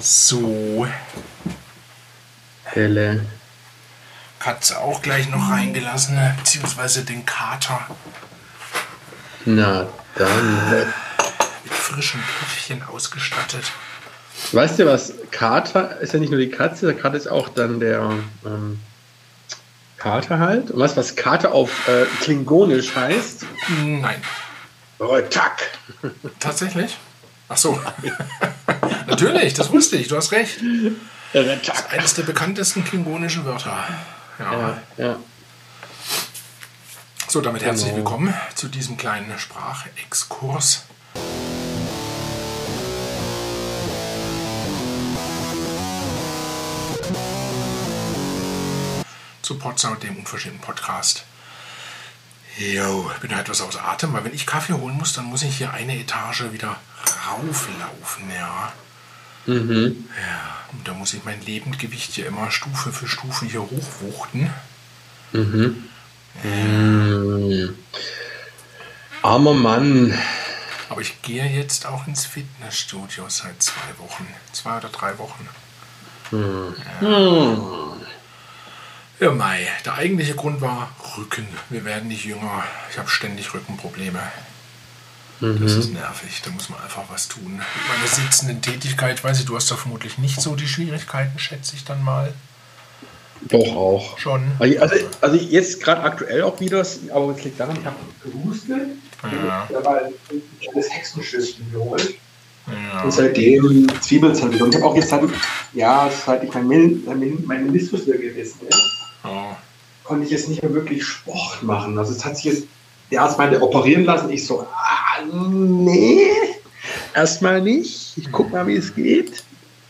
So. Helle. Katze auch gleich noch reingelassen, beziehungsweise den Kater Na, dann. mit frischen Püffchen ausgestattet. Weißt du was? Kater ist ja nicht nur die Katze, der Kater ist auch dann der ähm, Kater halt. Und weißt du, was Kater auf äh, Klingonisch heißt? Nein. Retak. Tatsächlich? Ach so. Natürlich, das wusste ich, du hast recht. Retak. Eines der bekanntesten klingonischen Wörter. Ja. Ja, ja. So, damit herzlich Genau. willkommen zu diesem kleinen Sprachexkurs. Zu Potsdam dem unverschämten Podcast. Jo, ich bin da etwas außer Atem, weil wenn ich Kaffee holen muss, dann muss ich hier eine Etage wieder rauflaufen, ja. Mhm. Ja, und da muss ich mein Lebendgewicht hier immer Stufe für Stufe hier hochwuchten. Mhm. Armer Mann. Aber ich gehe jetzt auch ins Fitnessstudio seit zwei Wochen. Zwei oder drei Wochen. Ja, Mai. Der eigentliche Grund war Rücken. Wir werden nicht jünger. Ich habe ständig Rückenprobleme. Das ist nervig. Da muss man einfach was tun. Mit meiner sitzenden Tätigkeit, weiß ich, du hast da vermutlich nicht so die Schwierigkeiten, schätze ich dann mal. Doch auch. Schon. Also, also jetzt gerade aktuell auch wieder, aber es liegt daran, ich habe gehustet. Ja. Da war ein kleines Hexenschüsschen geholt. Ja. Und seitdem zwiebelt es halt wieder. Und ich habe auch jetzt halt, ja, seit ich mein, Min, mein, mein Meniskus wieder gerissen ist, Oh. konnte ich jetzt nicht mehr wirklich Sport machen. Also es hat sich jetzt, der Arzt meinte, operieren lassen. Ich so, nee, erstmal nicht. Ich guck mal, wie es geht.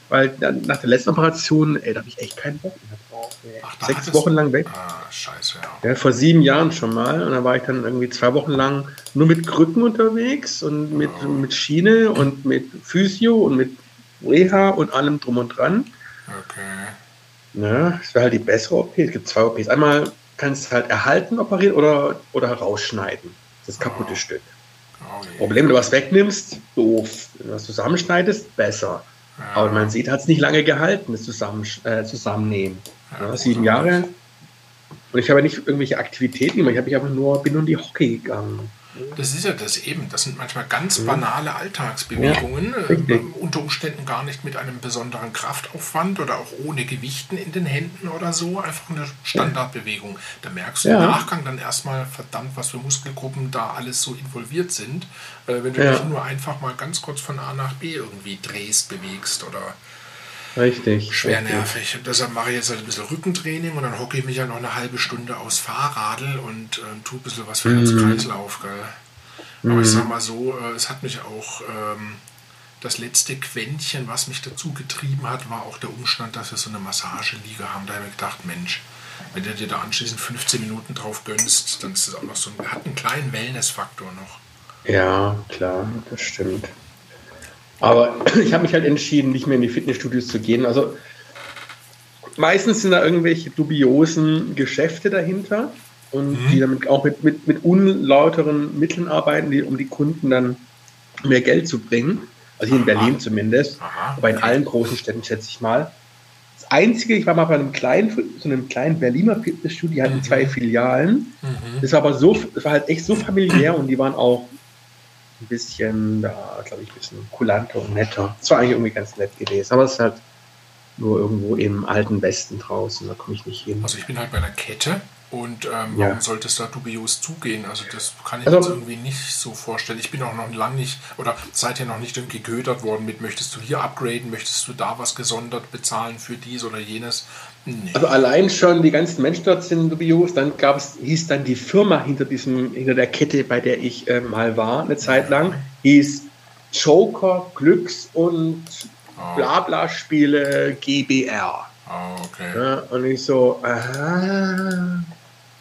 Weil dann, nach der letzten Operation, ey, da habe ich echt keinen Bock mehr drauf. Ach, Sechs Wochen lang weg. Ah, scheiße, ja. Ja, vor sieben Jahren schon mal. Und da war ich dann irgendwie zwei Wochen lang nur mit Krücken unterwegs und mit, mit Schiene und mit Physio und mit Reha und allem drum und dran. Okay. Ja, das wäre halt die bessere OP. Es gibt zwei OPs. Einmal kannst du halt erhalten operieren oder, oder rausschneiden. Das kaputte Stück. Oh je. Problem, wenn du was wegnimmst, doof. Wenn du was zusammenschneidest, besser. Aber man sieht, hat es nicht lange gehalten, das Zusammen, äh, Zusammennehmen. Ja, sieben Jahre. Und ich habe ja nicht irgendwelche Aktivitäten gemacht. Ich habe mich einfach nur, bin nur in die Hockey gegangen. Das ist ja das eben. Das sind manchmal ganz banale Alltagsbewegungen, Ja, äh, unter Umständen gar nicht mit einem besonderen Kraftaufwand oder auch ohne Gewichten in den Händen oder so. Einfach eine Standardbewegung. Da merkst du Ja. im Nachgang dann erstmal, verdammt, was für Muskelgruppen da alles so involviert sind. Äh, wenn du Ja. dich nur einfach mal ganz kurz von A nach B irgendwie drehst, bewegst oder Richtig. schwer richtig. nervig. Und deshalb mache ich jetzt halt ein bisschen Rückentraining und dann hocke ich mich ja noch eine halbe Stunde aus Fahrradl und äh, tue ein bisschen was für Herz-Kreislauf. Gell? Aber ich sag mal so, äh, es hat mich auch ähm, das letzte Quäntchen, was mich dazu getrieben hat, war auch der Umstand, dass wir so eine Massageliege haben. Da habe ich mir gedacht, Mensch, wenn du dir da anschließend 15 Minuten drauf gönnst, dann ist das auch noch so ein, hat einen kleinen Wellness-Faktor noch. Ja, klar, das stimmt. Aber ich habe mich halt entschieden, nicht mehr in die Fitnessstudios zu gehen. Also meistens sind da irgendwelche dubiosen Geschäfte dahinter und die damit auch mit, mit, mit unlauteren Mitteln arbeiten, die, um die Kunden dann mehr Geld zu bringen. Also hier in Aha. Berlin zumindest, Aha, aber in allen großen Städten schätze ich mal. Das Einzige, ich war mal bei einem kleinen, so einem kleinen Berliner Fitnessstudio, die hatten zwei Filialen. Das war aber so, das war halt echt so familiär und die waren auch ein bisschen, da glaube ich, ein bisschen kulanter und netter. Es war eigentlich irgendwie ganz nett gewesen, aber es ist halt nur irgendwo im alten Westen draußen, da komme ich nicht hin. Also ich bin halt bei einer Kette und ähm, Ja. warum sollte es da dubios zugehen? Also das kann ich Also- mir jetzt irgendwie nicht so vorstellen. Ich bin auch noch lange nicht, oder seid ihr noch nicht irgendwie geködert worden mit, möchtest du hier upgraden, möchtest du da was gesondert bezahlen für dies oder jenes? Nee. Also allein schon die ganzen Menschen dort sind dubios, dann gab es, hieß dann die Firma hinter diesem, hinter der Kette, bei der ich äh, mal war, eine Zeit lang, hieß Joker Glücks und Blabla-Spiele GBR. Ah, okay. Ja, und ich so, aha,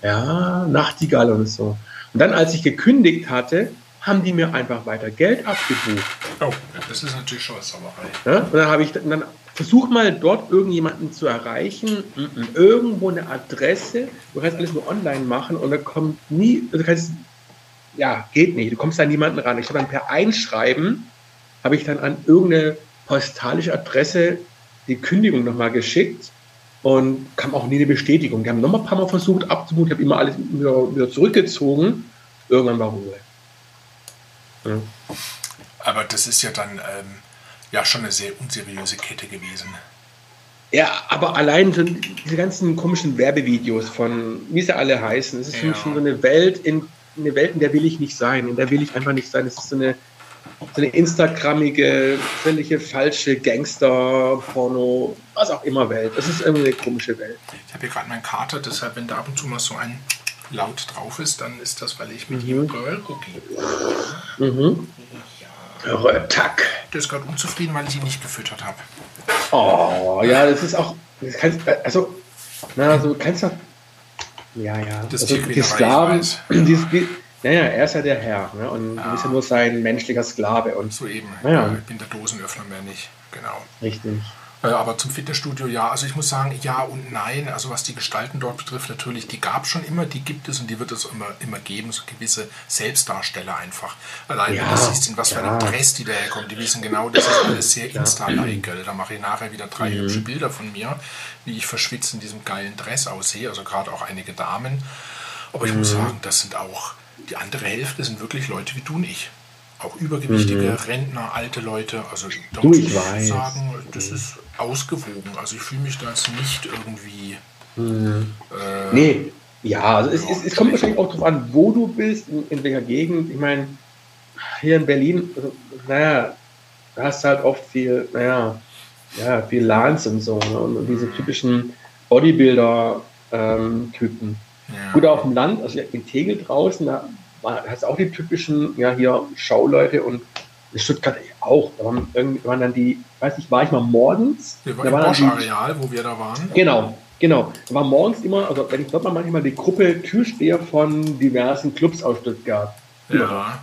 ja, Nachtigall und so. Und dann, als ich gekündigt hatte, haben die mir einfach weiter Geld abgebucht. Oh, das ist natürlich schon was Sauerei. Ja? Und dann habe ich dann versuch mal dort irgendjemanden zu erreichen, Mhm. irgendwo eine Adresse. Du kannst alles nur online machen und da kommt nie, also du kannst, ja, geht nicht. Du kommst an niemanden ran. Ich habe dann per Einschreiben habe ich dann an irgendeine postalische Adresse die Kündigung nochmal geschickt und kam auch nie eine Bestätigung. Die haben nochmal ein paar Mal versucht abzubuchen, ich habe immer alles wieder, wieder, zurückgezogen. Irgendwann war Ruhe. Ja. Aber das ist ja dann ähm, ja schon eine sehr unseriöse Kette gewesen. Ja, aber allein so diese ganzen komischen Werbevideos von, wie sie alle heißen, es ist ja. schon so eine Welt, in, eine Welt, in der will ich nicht sein. In der will ich einfach nicht sein. Es ist so eine, so eine Instagrammige, völlige falsche Gangster-Porno, was auch immer Welt. Es ist irgendwie eine komische Welt. Ich habe hier gerade meinen Kater, deshalb, wenn da ab und zu mal so ein Laut drauf ist, dann ist das, weil ich mit mhm. ihm Girl Cookie. Mhm. Ja. Tack. Der ist gerade unzufrieden, weil ich ihn nicht gefüttert habe. Oh, ja, das ist auch. Das kannst, also, na, also kannst du. Ja, ja. Das also, die Sklaven. Die, ja, ja, er ist ja der Herr. Ne? Und du bist ja nur sein menschlicher Sklave. Und, so eben. Ja. Ich bin der Dosenöffner mehr nicht. Genau. Richtig. Äh, aber zum Fitnessstudio ja, also ich muss sagen, ja und nein. Also was die Gestalten dort betrifft, natürlich, die gab es schon immer, die gibt es und die wird es immer, immer geben, so gewisse Selbstdarsteller einfach. Allein ja, wenn du siehst, in was ja. für einem Dress die daherkommen, die wissen genau, das ist alles sehr ja. Insta-like. Da mache ich nachher wieder drei mhm. hübsche Bilder von mir, wie ich verschwitzt in diesem geilen Dress aussehe, also gerade auch einige Damen. Aber ich mhm. muss sagen, das sind auch, die andere Hälfte sind wirklich Leute wie du und ich auch übergewichtige mhm. Rentner, alte Leute. Also da muss ich weiß. sagen, das ist ausgewogen. Also ich fühle mich da jetzt nicht irgendwie. Mhm. Äh, nee, ja, also es, es, es, kommt wahrscheinlich auch darauf an, wo du bist, in, in welcher Gegend. Ich meine, hier in Berlin, also, naja, da hast du halt oft viel, naja, ja, viel Lans und so, ne? und diese typischen Bodybuilder-Typen. Ähm, ja. Gut, auf dem Land, also in Tegel draußen, da hast auch die typischen, ja, hier Schauleute und in Stuttgart auch. Da waren, irgendwann dann die, weiß nicht, war ich mal morgens. Wir waren da im Bosch-Areal, wo wir da waren. Genau, genau. Da war morgens immer, also wenn ich dort mal manchmal die Gruppe Türsteher von diversen Clubs aus Stuttgart. Ja.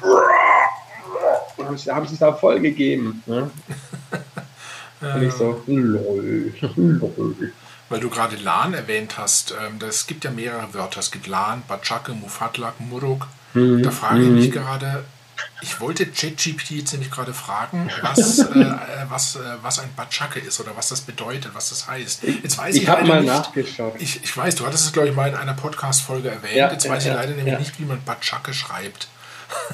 Da haben sie es da voll gegeben. Ne? Und ich so, lol, lol. Weil du gerade LAN erwähnt hast, ähm, das gibt ja mehrere Wörter. Es gibt LAN, Batschake, Mufatlak, Muruk. Mhm. Da frage ich mich mhm. gerade, ich wollte ChatGPT jetzt nämlich gerade fragen, was, äh, was, äh, was ein Batschake ist oder was das bedeutet, was das heißt. Jetzt weiß ich, ich habe mal nicht, nachgeschaut. Ich, ich weiß, du hattest es, glaube ich, mal in einer Podcast-Folge erwähnt. Ja, jetzt weiß ja, ich leider ja, nämlich nicht, wie man Batschake schreibt.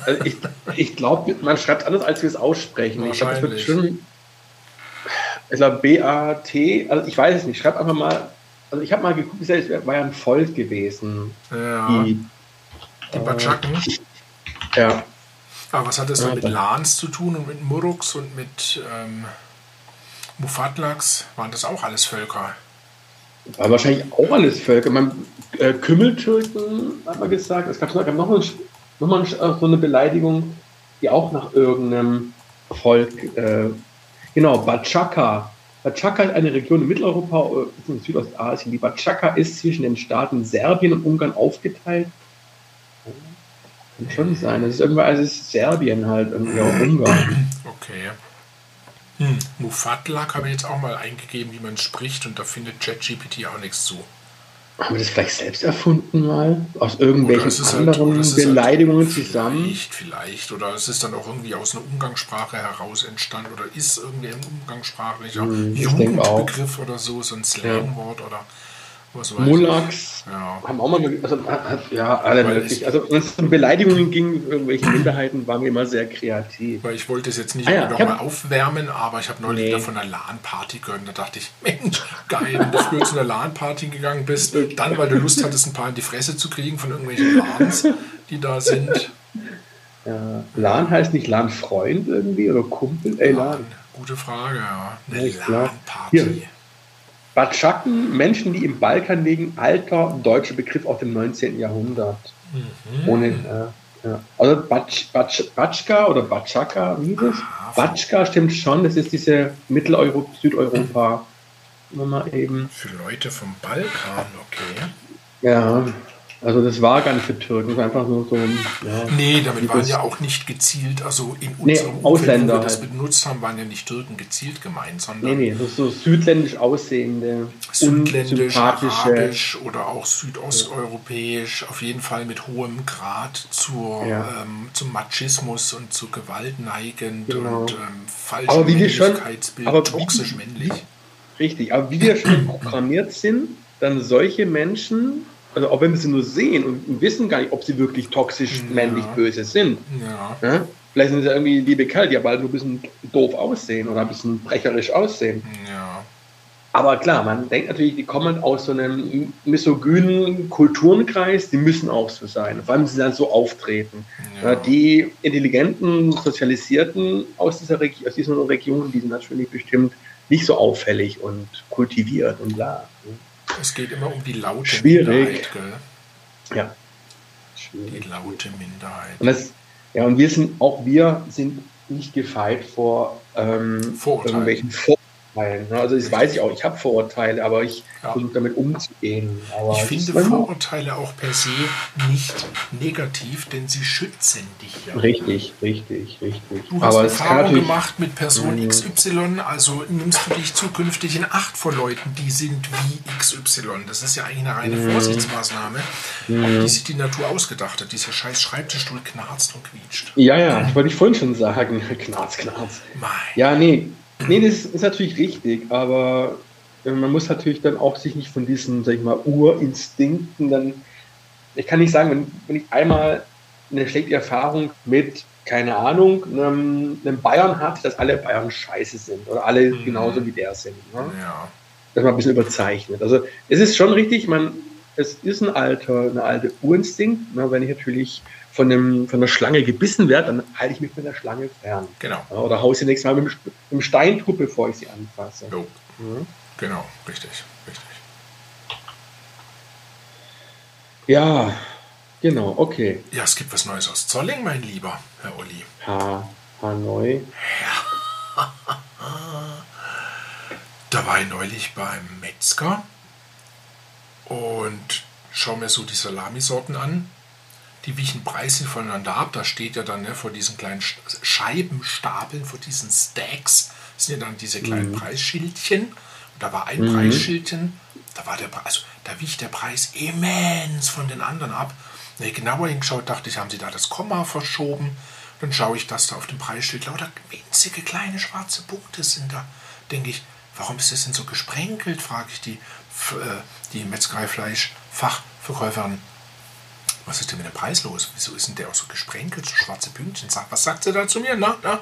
Also ich, ich glaube, man schreibt anders, als wir es aussprechen. Ich glaube, es wird schon. Ich glaube, B-A-T, also ich weiß es nicht, schreib einfach mal. Also ich habe mal geguckt, es war ja ein Volk gewesen. Ja. Die, die Batschaken. Ja. Aber was hat das ja, mit Lans zu tun und mit Muruks und mit ähm, Mufatlaks? Waren das auch alles Völker? War wahrscheinlich auch alles Völker. Man, äh, Kümmeltürken hat man gesagt. Es gab noch, noch, mal, noch mal so eine Beleidigung, die auch nach irgendeinem Volk. Äh, genau, Batschaka. Batschaka ist eine Region in Mitteleuropa äh, in Südostasien. Die Batschaka ist zwischen den Staaten Serbien und Ungarn aufgeteilt kann schon sein. Es ist irgendwann, also es ist Serbien halt, irgendwie auch Ungarn. Okay. Hm. Mufatlak habe ich jetzt auch mal eingegeben, wie man spricht, und da findet ChatGPT auch nichts zu. Haben wir das vielleicht selbst erfunden mal? Aus irgendwelchen halt- anderen halt, Beleidigungen halt zusammen? Vielleicht, vielleicht. Oder es ist dann auch irgendwie aus einer Umgangssprache heraus entstanden oder ist irgendwie ein umgangssprachlicher hm, Jugendbegriff oder so, so ein Slangwort ja. oder Mulaks ja. haben auch mal, also, ja, alle möglich. Also wenn es um Beleidigungen ging, irgendwelche Minderheiten, waren wir immer sehr kreativ. Weil ich wollte es jetzt nicht ah, ja, nochmal aufwärmen, aber ich habe neulich nee. wieder von einer LAN-Party gehört. Da dachte ich, Mensch, geil, wenn du früher zu einer LAN-Party gegangen bist, dann, weil du Lust hattest, ein paar in die Fresse zu kriegen von irgendwelchen LANs, die da sind. Ja, LAN heißt nicht LAN-Freund irgendwie oder Kumpel? Ey, LAN. Gute Frage, ja. Eine LAN-Party. Batschaken, Menschen, die im Balkan liegen, alter deutscher Begriff aus dem 19. Jahrhundert. Mhm. Ohne, äh, ja. Also Batsch, Batsch, Batschka oder Batschaka, wie ist es? Ah, Batschka stimmt schon, das ist diese Mitteleuropa, Südeuropa. Mal eben. Für Leute vom Balkan, okay. Ja. Also das war gar nicht für Türken, das war einfach nur so ein... Ja, nee, damit waren ja auch nicht gezielt, also in unserem nee, Ausländer wo wir das halt. benutzt haben, waren ja nicht Türken gezielt gemeint, sondern... Nee, nee, das ist so südländisch aussehende, südländisch, arabisch oder auch südosteuropäisch, auf jeden Fall mit hohem Grad zur, ja. ähm, zum Machismus und zu Gewalt neigend genau. und ähm, falschem Männlichkeitsbild, aber toxisch wie, männlich. Richtig, aber wie wir schon programmiert sind, dann solche Menschen also auch wenn wir sie nur sehen und wissen gar nicht, ob sie wirklich toxisch, ja. männlich, böse sind. Ja. ja. Vielleicht sind sie irgendwie liebe Kerl, die aber halt nur ein bisschen doof aussehen oder ein bisschen brecherisch aussehen. Ja. Aber klar, man denkt natürlich, die kommen aus so einem misogynen Kulturenkreis, die müssen auch so sein. Vor allem, sie dann so auftreten. Ja. Die intelligenten, sozialisierten aus dieser, Reg aus dieser Region, die sind natürlich bestimmt nicht so auffällig und kultiviert und bla. Es geht immer um die laute Schwierig. Minderheit, gell? Ja. Schwierig. Die laute Minderheit. Und das, ja, und wir sind, auch wir sind nicht gefeit vor ähm, irgendwelchen Vorurteilen. Ne? Also das weiß ich auch, ich habe Vorurteile, aber ich ja. versuche damit umzugehen. Aber ich finde Vorurteile auch per se nicht negativ, denn sie schützen dich ja. Richtig, richtig, richtig. Du hast aber Erfahrung gemacht mit Person mhm. XY, also nimmst du dich zukünftig in Acht vor Leuten, die sind wie XY. Das ist ja eigentlich eine reine mhm. Vorsichtsmaßnahme, mhm. die sich die Natur ausgedacht hat. Dieser scheiß Schreibtischstuhl knarzt und quietscht. Ja, ja, das wollte ich vorhin schon sagen. Knarz, knarz. Mein. Ja, nee, Nee, das ist natürlich richtig, aber äh, man muss natürlich dann auch sich nicht von diesen, sag ich mal, Urinstinkten dann. Ich kann nicht sagen, wenn, wenn ich einmal eine schlechte Erfahrung mit, keine Ahnung, einem, einem Bayern hat, dass alle Bayern scheiße sind oder alle mhm. genauso wie der sind. Ne? Ja. Das man ein bisschen überzeichnet. Also es ist schon richtig, man, es ist ein alter, eine alte Urinstinkt, ne, wenn ich natürlich von, einem, von einer Schlange gebissen werde, dann halte ich mich von der Schlange fern. Genau. Oder haue sie nächstes Mal mit, einem Steintrupp, bevor ich sie anfasse. Jo. Mhm. Genau, richtig, richtig. Ja, genau, okay. Ja, es gibt was Neues aus Zolling, mein Lieber, Herr Olli. Ha, Hanoi. Ja. da war ich neulich beim Metzger und schaue mir so die Salamisorten an die wichen Preise voneinander ab. Da steht ja dann ne, vor diesen kleinen Scheibenstapeln, vor diesen Stacks, sind ja dann diese kleinen mhm. Preisschildchen. Und da war ein mhm. Preisschildchen, da war der also da wich der Preis immens von den anderen ab. Wenn ich genauer hingeschaut, dachte ich, haben sie da das Komma verschoben. Dann schaue ich, dass da auf dem Preisschild lauter winzige kleine schwarze Punkte sind. Da denke ich, warum ist das denn so gesprenkelt? frage ich die, äh, die Metzgereifleischfachverkäuferin was ist denn mit dem Preis los? Wieso ist denn der auch so gesprenkelt, so schwarze Pünktchen? was sagt sie da zu mir? Na, na,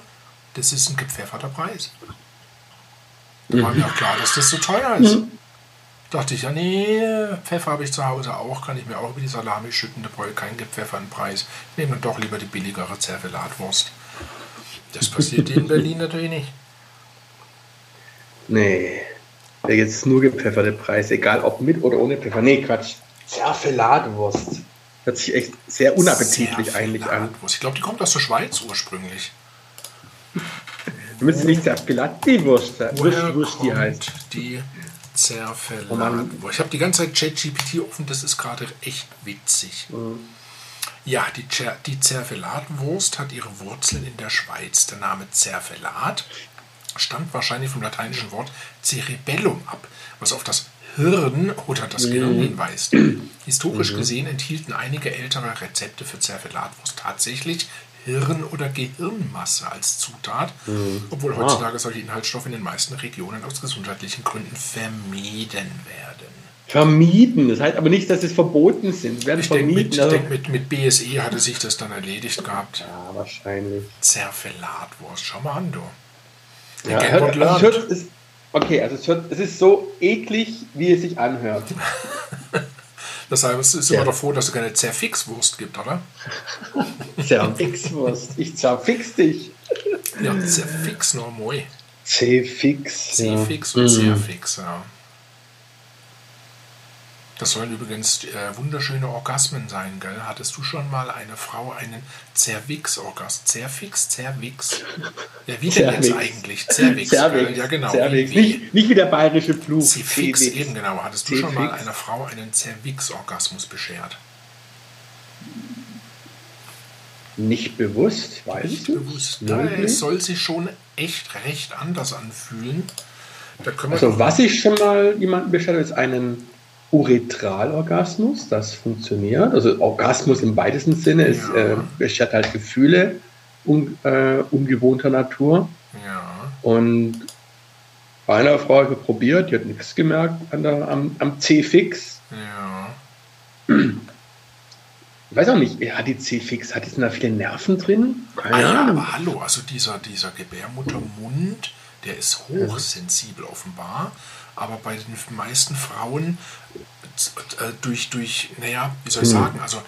das ist ein gepfefferter Preis. Da war mir auch klar, dass das so teuer ist. Mhm. Dachte ich, ja, nee, Pfeffer habe ich zu Hause auch, kann ich mir auch über die Salami schütten, da brauche ich keinen gepfefferten Preis. Nehme dann doch lieber die billigere Zervelatwurst. Das passiert in Berlin natürlich nicht. Nee, da jetzt nur gepfefferte Preis, egal ob mit oder ohne Pfeffer. Nee, Quatsch. Zervelatwurst. Hört sich echt sehr unappetitlich sehr eigentlich an. Ich glaube, die kommt aus der Schweiz ursprünglich. Du müsstest nicht Zerfelati-Wurst Woher Wurst, die heißt. Die Zerfelati-Wurst. Oh ich habe die ganze Zeit ChatGPT offen, das ist gerade echt witzig. Mhm. Ja, die, die Zerfelatwurst hat ihre Wurzeln in der Schweiz. Der Name Zerfelat stammt wahrscheinlich vom lateinischen Wort Cerebellum ab, was auf das Hirn oder das mhm. Gehirn hinweist. Historisch mhm. gesehen enthielten einige ältere Rezepte für Zerfelatwurst tatsächlich Hirn- oder Gehirnmasse als Zutat, mhm. obwohl ah. heutzutage solche Inhaltsstoffe in den meisten Regionen aus gesundheitlichen Gründen vermieden werden. Vermieden, das heißt aber nicht, dass es verboten sind. werden ich denke, mit, also denk, mit, mit BSE hatte sich das dann erledigt gehabt. Ja, wahrscheinlich. Zerfelatwurst, schau mal an, du. Ja, hört, also hört, es, Okay, also es, hört, es ist so eklig, wie es sich anhört. das heißt, es ist ja. immer doch froh, dass es keine Zerfixwurst gibt, oder? Zerfixwurst. Ich zerfix dich. Ja, Zerfix, no moi. C-Fix. C-Fix ja. und. Zerfix, ja. Das sollen übrigens äh, wunderschöne Orgasmen sein, gell? Hattest du schon mal eine Frau einen Zervix-Orgasm? Zerfix, Zervix? Ja, wie denn jetzt eigentlich? Zervix. Zervix. Ja, genau. Zervix. Wie, nicht, nicht wie der bayerische Fluch. Zerfix, eben genau. Hattest du schon mal einer Frau einen Zervix-Orgasmus beschert? Nicht bewusst, weiß nicht ich bewusst. Ja, es soll sich schon echt recht anders anfühlen. also was ich schon mal jemanden bestellt habe, ist einen Uretralorgasmus. Das funktioniert. Also Orgasmus im weitesten Sinne ist, ja. äh, beschert halt Gefühle un, äh, ungewohnter Natur. Ja. Und bei einer Frau habe ich probiert, die hat nichts gemerkt an der, am, am C-Fix. Ja. Ich weiß auch nicht, hat die C-Fix, hat die da viele Nerven drin? Keine ah, ja, aber hallo, also dieser, dieser Gebärmuttermund, der ist hochsensibel offenbar, aber bei den meisten Frauen äh, durch, durch, naja, wie soll ich hm. sagen, also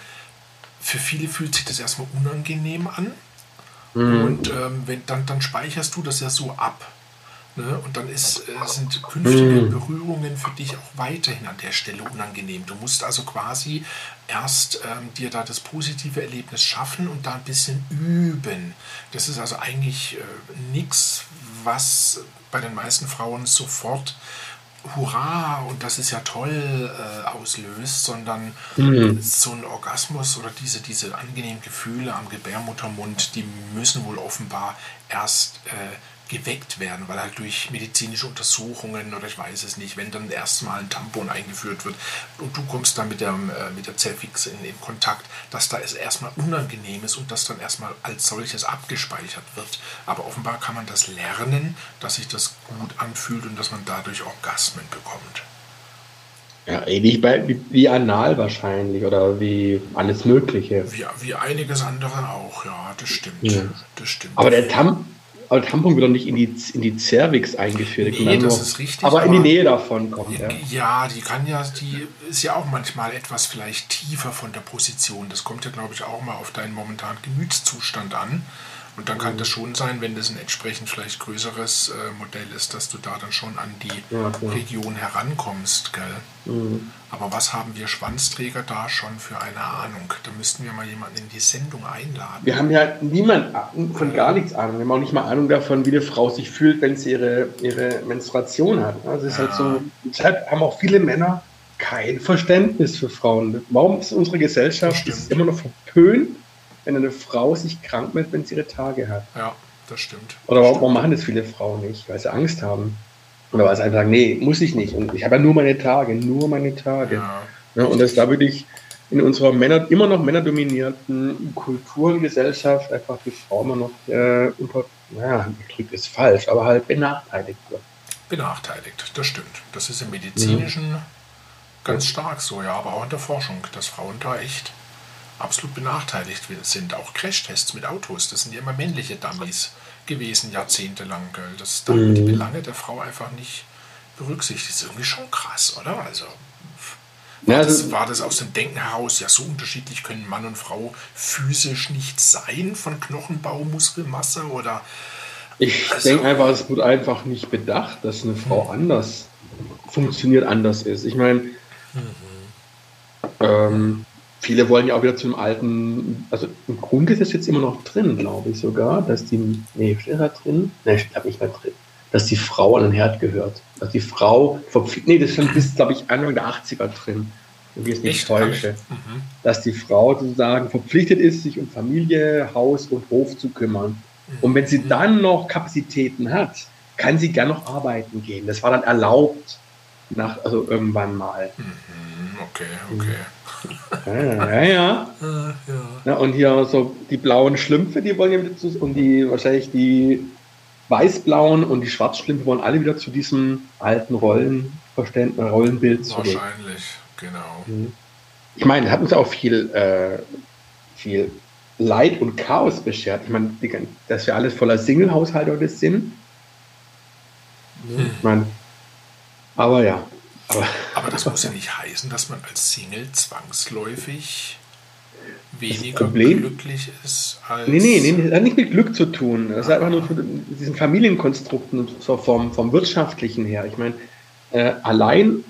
für viele fühlt sich das erstmal unangenehm an. Mhm. Und ähm, wenn, dann, dann speicherst du das ja so ab. Ne? Und dann ist, äh, sind künftige mhm. Berührungen für dich auch weiterhin an der Stelle unangenehm. Du musst also quasi erst ähm, dir da das positive Erlebnis schaffen und da ein bisschen üben. Das ist also eigentlich äh, nichts, was bei den meisten Frauen sofort Hurra und das ist ja toll äh, auslöst, sondern mhm. so ein Orgasmus oder diese, diese angenehmen Gefühle am Gebärmuttermund, die müssen wohl offenbar erst äh, geweckt werden, weil halt durch medizinische Untersuchungen oder ich weiß es nicht, wenn dann erstmal ein Tampon eingeführt wird und du kommst dann mit der, äh, mit der Zellfix in, in Kontakt, dass da es erstmal unangenehm ist und das dann erstmal als solches abgespeichert wird. Aber offenbar kann man das lernen, dass sich das gut anfühlt und dass man dadurch Orgasmen bekommt. Ja, ähnlich bei, wie, wie, anal wahrscheinlich oder wie alles Mögliche. Wie, wie einiges andere auch, ja, das stimmt. Ja. Das stimmt. Aber der Tam aber Tampon wird doch nicht in die, in die Cervix eingeführt. Nee, das nur, ist richtig. Aber, aber, in die Nähe davon kommt ja. Ja, die kann ja, die ist ja auch manchmal etwas vielleicht tiefer von der Position. Das kommt ja, glaube ich, auch mal auf deinen momentanen Gemütszustand an. Und dann kann das schon sein, wenn das ein entsprechend vielleicht größeres äh, Modell ist, dass du da dann schon an die ja, Region herankommst. Gell? Mhm. Aber was haben wir Schwanzträger da schon für eine Ahnung? Da müssten wir mal jemanden in die Sendung einladen. Wir haben ja niemand von gar nichts Ahnung. Wir haben auch nicht mal Ahnung davon, wie eine Frau sich fühlt, wenn sie ihre, ihre Menstruation hat. Also ist ja. halt so, deshalb haben auch viele Männer kein Verständnis für Frauen. Warum ist unsere Gesellschaft ist immer noch verpönt, wenn eine Frau sich krank meldet, wenn sie ihre Tage hat. Ja, das stimmt. Oder warum, warum machen das viele Frauen nicht? Weil sie Angst haben. Oder weil sie einfach sagen, nee, muss ich nicht. Und ich habe ja nur meine Tage, nur meine Tage. Ja, ja, und das da würde ich in unserer Männer, immer noch männerdominierten Kultur und Gesellschaft einfach die Frau immer noch äh, unter, naja, drückt ist falsch, aber halt benachteiligt wird. Benachteiligt, das stimmt. Das ist im Medizinischen mhm. ganz stark so, ja, aber auch in der Forschung, dass Frauen da echt absolut benachteiligt sind. Auch Crashtests mit Autos, das sind ja immer männliche Dummies gewesen, jahrzehntelang. Gell? Das, da mhm. die Belange der Frau einfach nicht berücksichtigt. Das ist irgendwie schon krass, oder? Also war, ja, das, war das aus dem Denken heraus, ja, so unterschiedlich können Mann und Frau physisch nicht sein von Knochenbau, Muskelmasse oder. Ich also, denke einfach, es wird einfach nicht bedacht, dass eine Frau mhm. anders funktioniert, anders ist. Ich meine, mhm. ähm, Viele wollen ja auch wieder zum alten, also im Grundgesetz jetzt immer noch drin, glaube ich sogar, dass die, nee, steht da drin? Nee, steht da nicht mehr drin. Dass die Frau an den Herd gehört. Dass die Frau verpflichtet, nee, das ist schon bis, glaube ich, Anfang der 80er drin. Wenn ich es nicht täusche. Mhm. Dass die Frau sozusagen verpflichtet ist, sich um Familie, Haus und Hof zu kümmern. Mhm. Und wenn sie mhm. dann noch Kapazitäten hat, kann sie gern noch arbeiten gehen. Das war dann erlaubt, nach, also irgendwann mal. Mhm. Okay, okay. Ja, ja. ja. ja. und hier so die blauen Schlümpfe, die wollen ja wieder zu, und die wahrscheinlich die weißblauen und die schwarzschlümpfe wollen alle wieder zu diesem alten Rollenverständnis, Rollenbild zurück. Wahrscheinlich, genau. Mhm. Ich meine, hat uns auch viel, äh, viel Leid und Chaos beschert. Ich meine, dass wir alles voller Single-Haushalte sind. Mhm. Ich meine, aber ja. Aber, aber das muss ja nicht heißen, dass man als Single zwangsläufig weniger glücklich ist als. Nee, nee, nee, das hat nicht mit Glück zu tun. Das ist einfach nur von diesen Familienkonstrukten so vom, vom Wirtschaftlichen her. Ich meine, äh, allein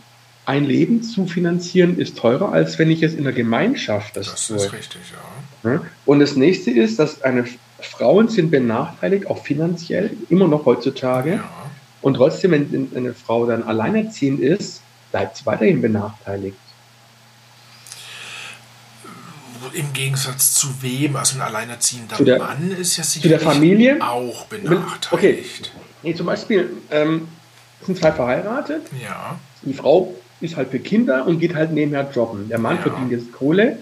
ein Leben zu finanzieren ist teurer, als wenn ich es in der Gemeinschaft das, das tue. Ist richtig, ja. Und das nächste ist, dass eine Frauen sind benachteiligt, auch finanziell, immer noch heutzutage. Ja. Und trotzdem, wenn eine Frau dann alleinerziehend ist, bleibt es weiterhin benachteiligt. im Gegensatz zu wem? Also ein alleinerziehender Zu der- Mann ist ja zu sicherlich der Familie? auch Okay. benachteiligt. Nee, zum Beispiel ähm, sind zwei verheiratet. Ja, Die Frau ist halt für Kinder und geht halt nebenher jobben. Der Mann Ja. verdient jetzt Kohle,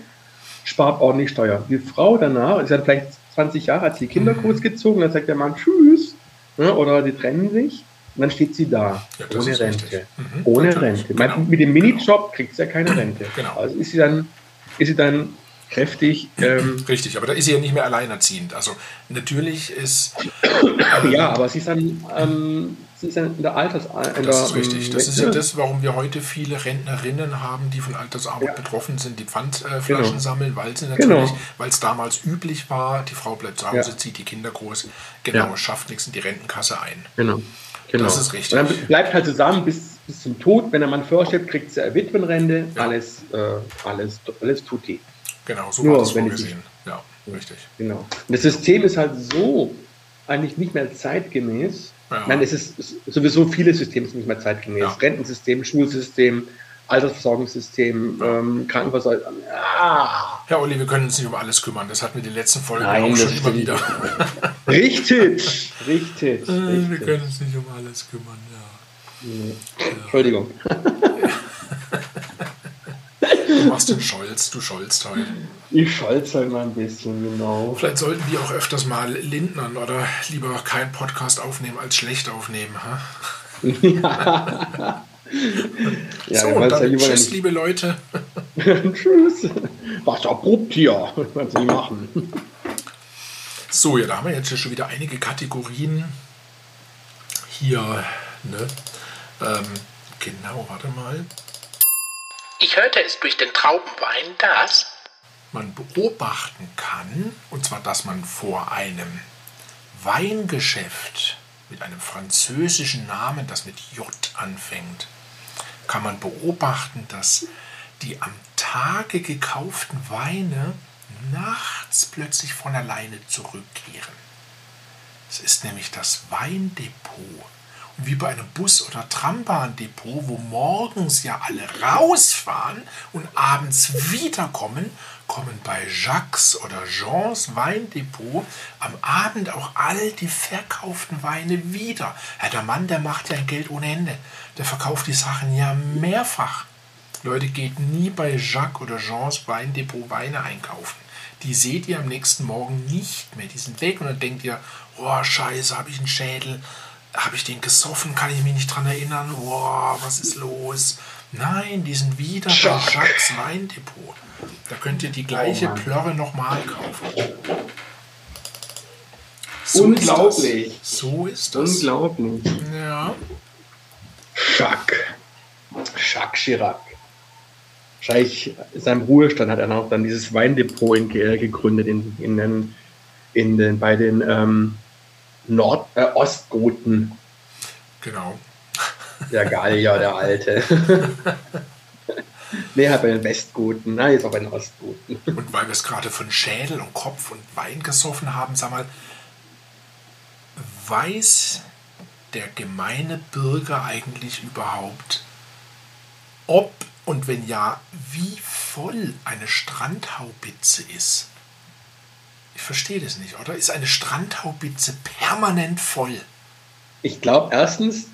spart ordentlich Steuer. Die Frau danach ist dann vielleicht 20 Jahre, hat sie die Kinder Mhm. großgezogen, dann sagt der Mann Tschüss. Ne, oder die trennen sich. Und dann steht sie da, Ja, ohne Rente. Mhm, Ohne Rente. genau. Mit dem Minijob kriegt sie ja keine Rente. Genau. Also ist sie dann, ist sie dann kräftig. Ähm, Richtig, aber da ist sie ja nicht mehr alleinerziehend. Also natürlich ist. ja, aber sie ist dann, ähm, sie ist dann in der Alters... In Das ist richtig. ähm, Das ist ja das, warum wir heute viele Rentnerinnen haben, die von Altersarmut Ja. betroffen sind, die Pfandflaschen Genau. sammeln, weil sie natürlich, Genau. weil es damals üblich war, die Frau bleibt zu Hause, Ja. zieht die Kinder groß, genau, Ja. schafft nichts in die Rentenkasse ein. Genau. Genau. Das ist richtig. Und dann bleibt halt zusammen bis, bis zum Tod. Wenn der Mann vorstirbt, kriegt sie eine Witwenrente. Ja. Alles, äh, alles, alles tutti. Genau, so Nur war das wenn ich- vorgesehen. Ja, richtig. Genau. Und das System ist halt so eigentlich nicht mehr zeitgemäß. Ja. Nein, es ist es ist sowieso viele Systeme sind nicht mehr zeitgemäß. Ja. Rentensystem, Schulsystem, Altersversorgungssystem, ähm, Krankenversorgung. Ah, Herr Olli, wir können uns nicht um alles kümmern. Das hatten wir die letzten Folgen Nein, auch schon immer wieder. richtig, richtig, Wir richtig. können uns nicht um alles kümmern, ja. Entschuldigung. Du machst den Scholz, du scholzt heute. Ich scholze halt mal ein bisschen, genau. Vielleicht sollten wir auch öfters mal lindern oder lieber keinen Podcast aufnehmen als schlecht aufnehmen. Ha? Ja, so, ja dann lieber tschüss, nicht- liebe Leute. Tschüss. Was abrupt hier. Was ich machen? So, ja, da haben wir jetzt ja schon wieder einige Kategorien hier. Ne? Ähm, genau, warte mal. Ich hörte es durch den Traubenwein, dass man beobachten kann, und zwar, dass man vor einem Weingeschäft mit einem französischen Namen, das mit J anfängt, kann man beobachten, dass die am Tage gekauften Weine nachts plötzlich von alleine zurückkehren. Es ist nämlich das Weindepot. Und wie bei einem Bus- oder Trambahndepot, wo morgens ja alle rausfahren und abends wiederkommen, kommen bei Jacques oder Jeans Weindepot am Abend auch all die verkauften Weine wieder. Ja, der Mann, der macht ja ein Geld ohne Ende. Der verkauft die Sachen ja mehrfach. Leute, geht nie bei Jacques oder Jeans Weindepot Weine einkaufen. Die seht ihr am nächsten Morgen nicht mehr. Die sind weg und dann denkt ihr, oh scheiße, habe ich einen Schädel, habe ich den gesoffen, kann ich mich nicht dran erinnern, oh, was ist los? Nein, die sind wieder Jacques. bei Jacques Weindepot. Da könnt ihr die gleiche Oh. Plörre nochmal kaufen. Unglaublich. Ist. So ist das. Unglaublich. Ja. Jacques. Jacques Chirac. Wahrscheinlich in seinem Ruhestand hat er noch dann dieses Weindepot in, äh, gegründet in, in den, in den, bei den ähm, Nord, äh, Ostgoten. Genau. Der Gallier, der Alte. nee, halt bei den Westgoten. Nein, jetzt auch bei den Ostgoten. Und weil wir es gerade von Schädel und Kopf und Wein gesoffen haben, sag mal, weiß der gemeine Bürger eigentlich überhaupt, ob und wenn ja, wie voll eine Strandhaubitze ist? Ich verstehe das nicht, oder? Ist eine Strandhaubitze permanent voll? Ich glaube, erstens,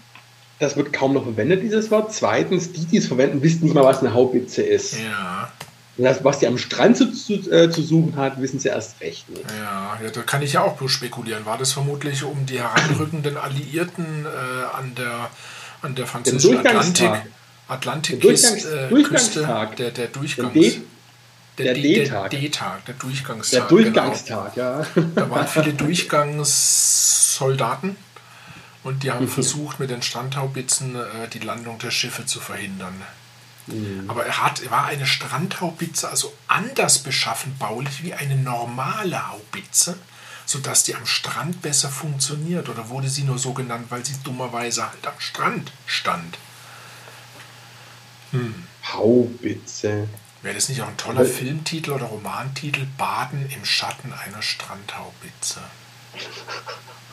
das wird kaum noch verwendet, dieses Wort. Zweitens, die, die es verwenden, wissen nicht mal, was eine Haubitze ist. Ja, Und das, was die am Strand zu, zu, äh, zu suchen hat, wissen sie erst recht nicht. ja, ja, da kann ich ja auch bloß spekulieren. War das vermutlich, um die heranrückenden Alliierten äh, an der, an der französischen Durchgangstag. Atlantik, Atlantik Der Durchgangs- äh, Durchgangstag. Küste, der, der Durchgangs... Der der D-Tag. Der D-Tag, der Durchgangstag. Der Durchgangstag, ja. Genau. Da waren viele Durchgangssoldaten und die haben versucht, mit den Strandhaubitzen äh, die Landung der Schiffe zu verhindern. Aber er hat, er war eine Strandhaubitze also anders beschaffen baulich wie eine normale Haubitze, sodass die am Strand besser funktioniert. Oder wurde sie nur so genannt, weil sie dummerweise halt am Strand stand? Haubitze. Wäre das nicht auch ein toller Filmtitel oder Romantitel? Baden im Schatten einer Strandhaubitze.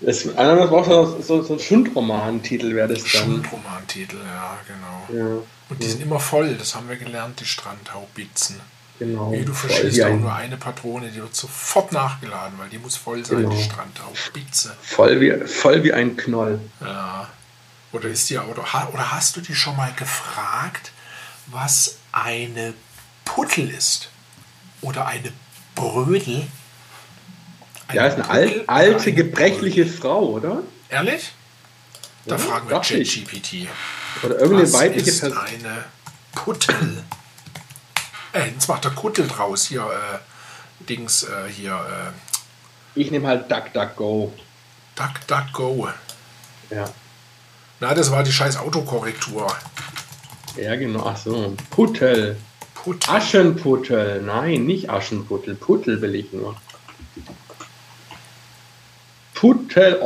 Das, das war so, so, so ein Schundroman-Titel, wäre das dann. Schundromantitel, ja, genau. Ja. Und die sind immer voll, das haben wir gelernt, die Strandhaubitzen. Genau. Wie du verschießt auch ein- nur eine Patrone, die wird sofort nachgeladen, weil die muss voll sein, Genau. die Strandtauch. Spitze. Voll wie, voll wie ein Knoll. Ja. Oder ist dir oder, oder hast du dich schon mal gefragt, was eine Puttel ist? Oder eine Brödel? Ja, ist eine oder alte, eine gebrechliche Brödel? Frau, oder? Ehrlich? Da Ja, fragen wir. ChatGPT. Oder irgendeine Was weibliche ist Person. eine Puttel? Äh, jetzt macht der Kuttel draus. Hier, äh, Dings, äh, hier, äh, Ich nehme halt DuckDuckGo. DuckDuckGo. Ja. Na, das war die scheiß Autokorrektur. Ja, genau. Ach so. Puttel. Puttel. Aschenputtel. Nein, nicht Aschenputtel. Puttel will ich nur. Puttel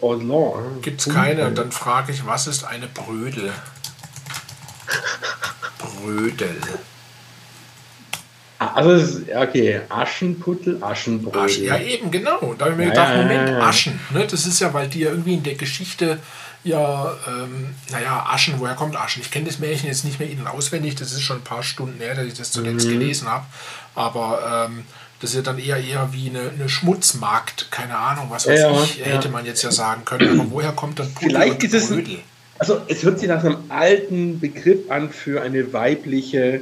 Orlan. Gibt es keine. Und dann frage ich, was ist eine Brödel? Brödel. Also, es ist, okay. Aschenputtel, Aschenbrödel. Aschen. Ja, eben, genau. Da habe ich mir Ja, gedacht, Moment. Aschen. Ne? Das ist ja, weil die ja irgendwie in der Geschichte ja, ähm, naja, Aschen, woher kommt Aschen? Ich kenne das Märchen jetzt nicht mehr in- und auswendig, das ist schon ein paar Stunden her, dass ich das zuletzt Mhm. gelesen habe. Aber ähm, das ist ja dann eher eher wie eine, eine Schmutzmarkt, keine Ahnung, was weiß Ja, ich, ja. hätte man jetzt ja sagen können. Aber woher kommt dann Pudel Vielleicht ist es Brödel? Also es hört sich nach einem alten Begriff an für eine weibliche,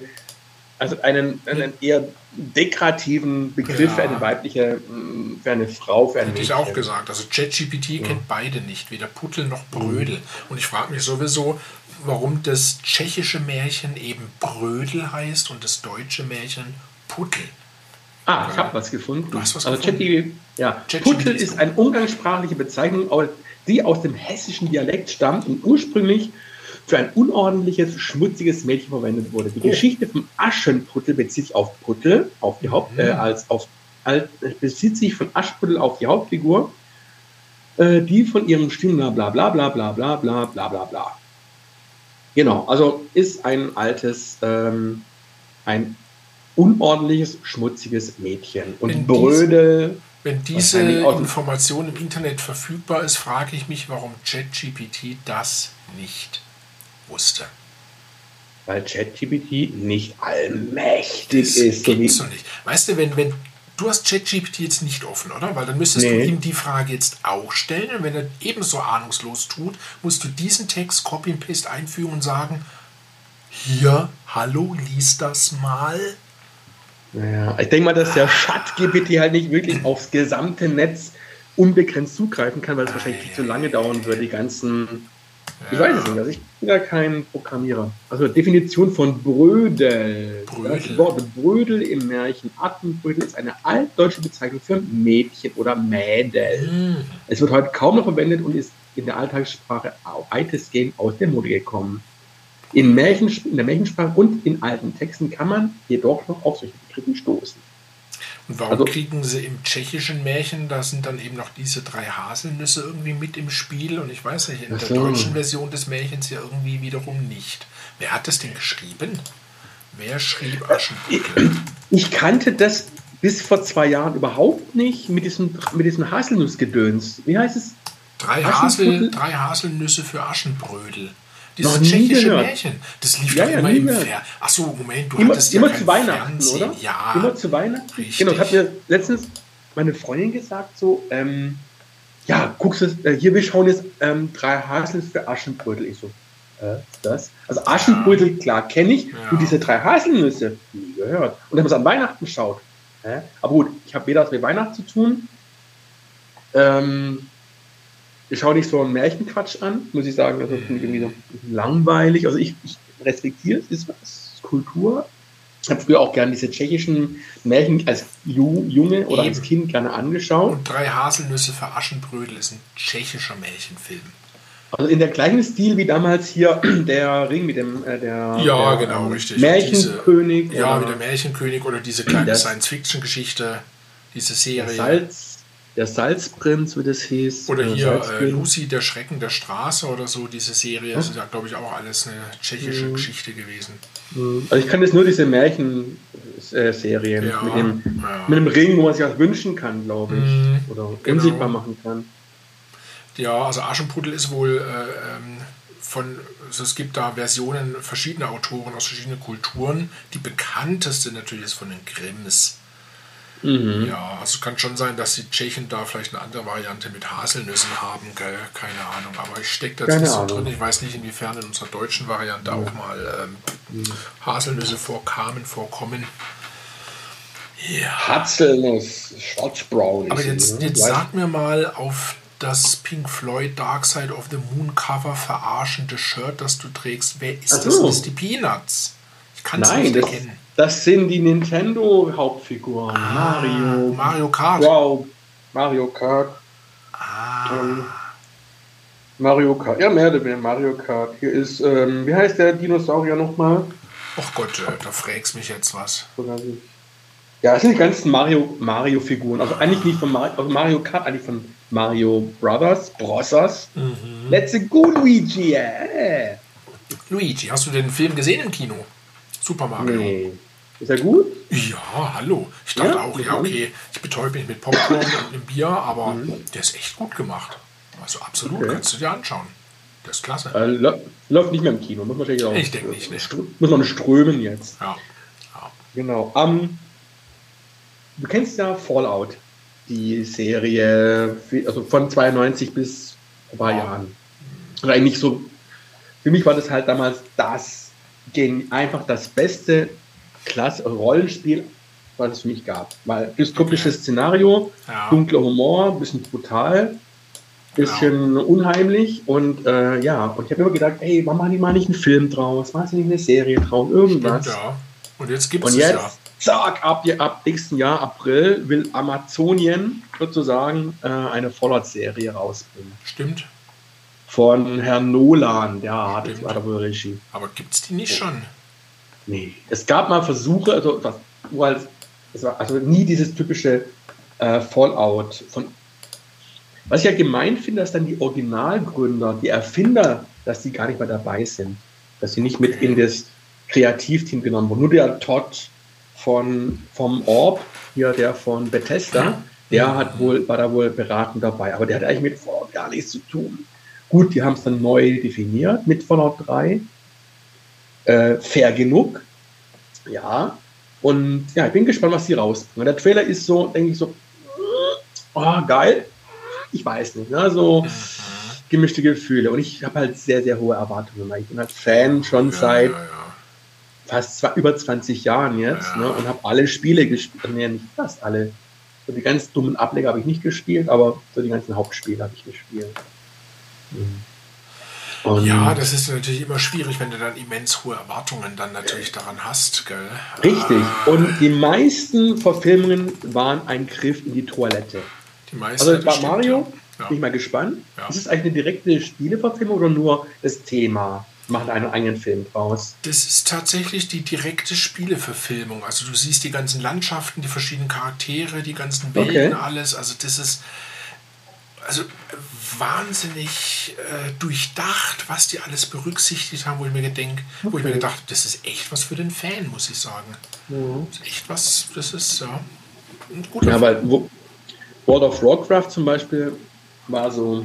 also einen, einen eher dekorativen Begriff Ja. für eine weibliche, mm, für eine Frau, für ein Hätte ich auch gesagt. Also ChatGPT kennt beide nicht, weder Puttel noch Brödel. Und ich frage mich sowieso, warum das tschechische Märchen eben Brödel heißt und das deutsche Märchen Puttel. Ah, ich habe was gefunden. Du hast was also gefunden? Ja. Puttel ist eine umgangssprachliche Bezeichnung, die aus dem hessischen Dialekt stammt und ursprünglich für ein unordentliches, schmutziges Mädchen verwendet wurde. Die Oh. Geschichte vom Aschenputtel bezieht sich auf Puttel, auf die Haupt, äh, als auf als, bezieht sich von Aschenputtel auf die Hauptfigur, äh, die von ihrem Stimmen bla bla bla bla bla bla bla bla bla. Genau, also ist ein altes, ähm, ein unordentliches, schmutziges Mädchen. Und Wenn Brödel, Wenn diese Wahrscheinlich auch- Information im Internet verfügbar ist, frage ich mich, warum ChatGPT das nicht wusste. weil ChatGPT nicht allmächtig Das ist. So gibt's doch nicht. Weißt du, wenn, wenn du hast ChatGPT jetzt nicht offen, oder? Weil dann müsstest du Nee. ihm die Frage jetzt auch stellen und wenn er ebenso ahnungslos tut, musst du diesen Text Copy and Paste einfügen und sagen, hier, hallo, lies das mal. Naja, ich denke mal, dass der ChatGPT halt nicht wirklich aufs gesamte Netz unbegrenzt zugreifen kann, weil es wahrscheinlich viel zu lange dauern würde, die ganzen. Ich weiß es nicht, also ich bin ja kein Programmierer. Also Definition von Brödel. Brödel. Das Wort Brödel im Märchen Attenbrödel ist eine altdeutsche Bezeichnung für Mädchen oder Mädel. Hm. Es wird heute kaum noch verwendet und ist in der Alltagssprache weitestgehend aus der Mode gekommen. In, Märchen, in der Märchensprache und in alten Texten kann man jedoch noch auf solche Begriffe stoßen. Und warum Also- kriegen sie im tschechischen Märchen, da sind dann eben noch diese drei Haselnüsse irgendwie mit im Spiel und ich weiß nicht, in der deutschen Version des Märchens ja irgendwie wiederum nicht. Wer hat das denn geschrieben? Wer schrieb Aschenputtel? Ich kannte das bis vor zwei Jahren überhaupt nicht mit diesem, mit diesem Haselnussgedöns. Wie heißt es? Drei? Hasel, drei Haselnüsse für Aschenbrödel. Dieses Noch nie tschechische gehört. Märchen. Das lief Ja, doch ja, immer im gehört. Fer. Achso, Moment, du Immer, hattest ja immer kein zu Weihnachten, Fernsehen. oder? Ja, Immer zu Weihnachten. Richtig. Genau, das hat mir letztens meine Freundin gesagt, so, ähm, ja, guckst du, äh, hier, wir schauen jetzt ähm, drei Haselnüsse für Aschenbrödel. Ich so, äh, das? Also Aschenbrödel, klar, kenne ich. Ja. Und diese drei Haselnüsse, nie gehört. Und wenn man es an Weihnachten schaut, hä? aber gut, ich habe weder was mit Weihnachten zu tun, ähm, ich schaue nicht so einen Märchenquatsch an, muss ich sagen, also finde ich irgendwie so langweilig. Also ich, ich respektiere es, ist was, ist Kultur. Ich habe früher auch gerne diese tschechischen Märchen als Ju Junge oder als Eben. Kind gerne angeschaut. Und drei Haselnüsse für Aschenbrödel ist ein tschechischer Märchenfilm. Also in der gleichen Stil wie damals hier der Ring mit dem äh, der, Ja, der, genau, ähm, richtig. Märchenkönig. Diese, ja, oder wie der Märchenkönig oder diese kleine Das- Science-Fiction-Geschichte, diese Serie. Salz, der Salzprinz, wie das hieß. Oder Äh, hier äh. Lucy, der Schrecken der Straße oder so, diese Serie. Das ist ja, glaube ich, auch alles eine tschechische Mhm. Geschichte gewesen. Also ich kann jetzt nur diese Märchen-Serien Ja, mit, dem, ja. mit dem Ring, wo man sich was wünschen kann, glaube ich. Mhm, Oder genau. unsichtbar machen kann. Ja, also Aschenputtel ist wohl äh, ähm, von, also es gibt da Versionen verschiedener Autoren aus verschiedenen Kulturen. Die bekannteste natürlich ist von den Grimms. Mhm. Ja, also kann schon sein, dass die Tschechen da vielleicht eine andere Variante mit Haselnüssen haben, gell? keine Ahnung. Aber ich stecke da nicht so drin. Ich weiß nicht, inwiefern in unserer deutschen Variante auch mal ähm, Haselnüsse vorkamen, vorkommen. Ja. Hazelnuss, Schwarzbraun. Aber jetzt, ne? jetzt sag mir mal auf das Pink Floyd Dark Side of the Moon Cover verarschende Shirt, das du trägst. Wer ist Ach das? so. Ist die Peanuts? Ich kann es nicht das, erkennen. Das sind die Nintendo-Hauptfiguren. Mario, Ah, Mario Kart. Wow, Mario Kart. Ah, Ähm, Mario Kart, ja, mehr oder weniger Mario Kart. Hier ist, ähm, wie heißt der Dinosaurier nochmal? ach Gott, äh, da fragst mich jetzt was. Ja, das sind die ganzen Mario- Mario-Figuren. also eigentlich nicht von Mario, also Mario Kart, eigentlich von Mario Brothers, Brothers. Mhm. Let's go, Luigi! Yeah. Luigi, hast du den Film gesehen im Kino? Super Mario. Nee. Ist er gut? Ja, hallo. Ich dachte Ja? auch, ja, okay, ich betäube mich mit Popcorn und einem Bier, aber der ist echt gut gemacht. Also absolut, Mhm. Okay. kannst du dir anschauen. Der ist klasse. Äh, lä- läuft nicht mehr im Kino. Muss man natürlich auch, Ich denke nicht, ne. Muss man strömen jetzt. Ja. ja. Genau. Ähm, du kennst ja Fallout, die Serie, also von 92 bis ein paar Ja. Jahren. Und eigentlich so, für mich war das halt damals das, gen- einfach das beste Klasse Rollenspiel, was es für mich gab. Weil dystopisches Szenario, Ja. dunkler Humor, bisschen brutal, bisschen unheimlich und äh, ja, und ich habe immer gedacht, ey, warum machen die mal nicht einen Film draus, machen sie nicht eine Serie draus, irgendwas. Stimmt, ja. Und jetzt gibt es Und es jetzt, ja. zack, ab, ab nächsten Jahr, April, will Amazonien sozusagen äh, eine Fallout-Serie rausbringen. Stimmt. Von Herrn Nolan, der hat Stimmt. weiter wohl Regie. Aber gibt es die nicht schon? Nee. Es gab mal Versuche, also, das, halt, es war also nie dieses typische äh, Fallout von. Was ich ja gemein finde, dass dann die Originalgründer, die Erfinder, dass die gar nicht mehr dabei sind. Dass sie nicht mit in das Kreativteam genommen wurden. Nur der Todd von, vom Orb, hier der von Bethesda, der hat wohl, war da wohl beratend dabei. Aber der hat eigentlich mit Fallout gar nichts zu tun. Gut, die haben es dann neu definiert mit Fallout 3 äh, fair genug. Ja. Und ja, ich bin gespannt, was sie rausbringen. Der Trailer ist so, denke ich so, oh, geil. Ich weiß nicht, ne? so gemischte Gefühle. Und ich habe halt sehr, sehr hohe Erwartungen. Ich bin halt Fan schon Ja, seit ja, ja. fast zwei, über 20 Jahren jetzt ne? und habe alle Spiele gespielt. Nee, nicht fast alle. So die ganz dummen Ableger habe ich nicht gespielt, aber so die ganzen Hauptspiele habe ich gespielt. Mhm. Und Ja, das ist natürlich immer schwierig, wenn du dann immens hohe Erwartungen dann natürlich daran hast, gell? Richtig. Ah, Und die meisten Verfilmungen waren ein Griff in die Toilette. die meisten, Also bei Mario ja. bin ich mal gespannt. Ja. Ist es eigentlich eine direkte Spieleverfilmung oder nur das Thema? Macht einen eigenen Film draus. Das ist tatsächlich die direkte Spieleverfilmung. Also du siehst die ganzen Landschaften, die verschiedenen Charaktere, die ganzen Welten, Okay. alles. Also das ist also wahnsinnig äh, durchdacht, was die alles berücksichtigt haben, wo ich mir gedenk, wo ich mir Okay. gedacht, habe, das ist echt was für den Fan, muss ich sagen. Das ist echt was, das ist ja ein guter Ja, weil wo, World of Warcraft zum Beispiel war so.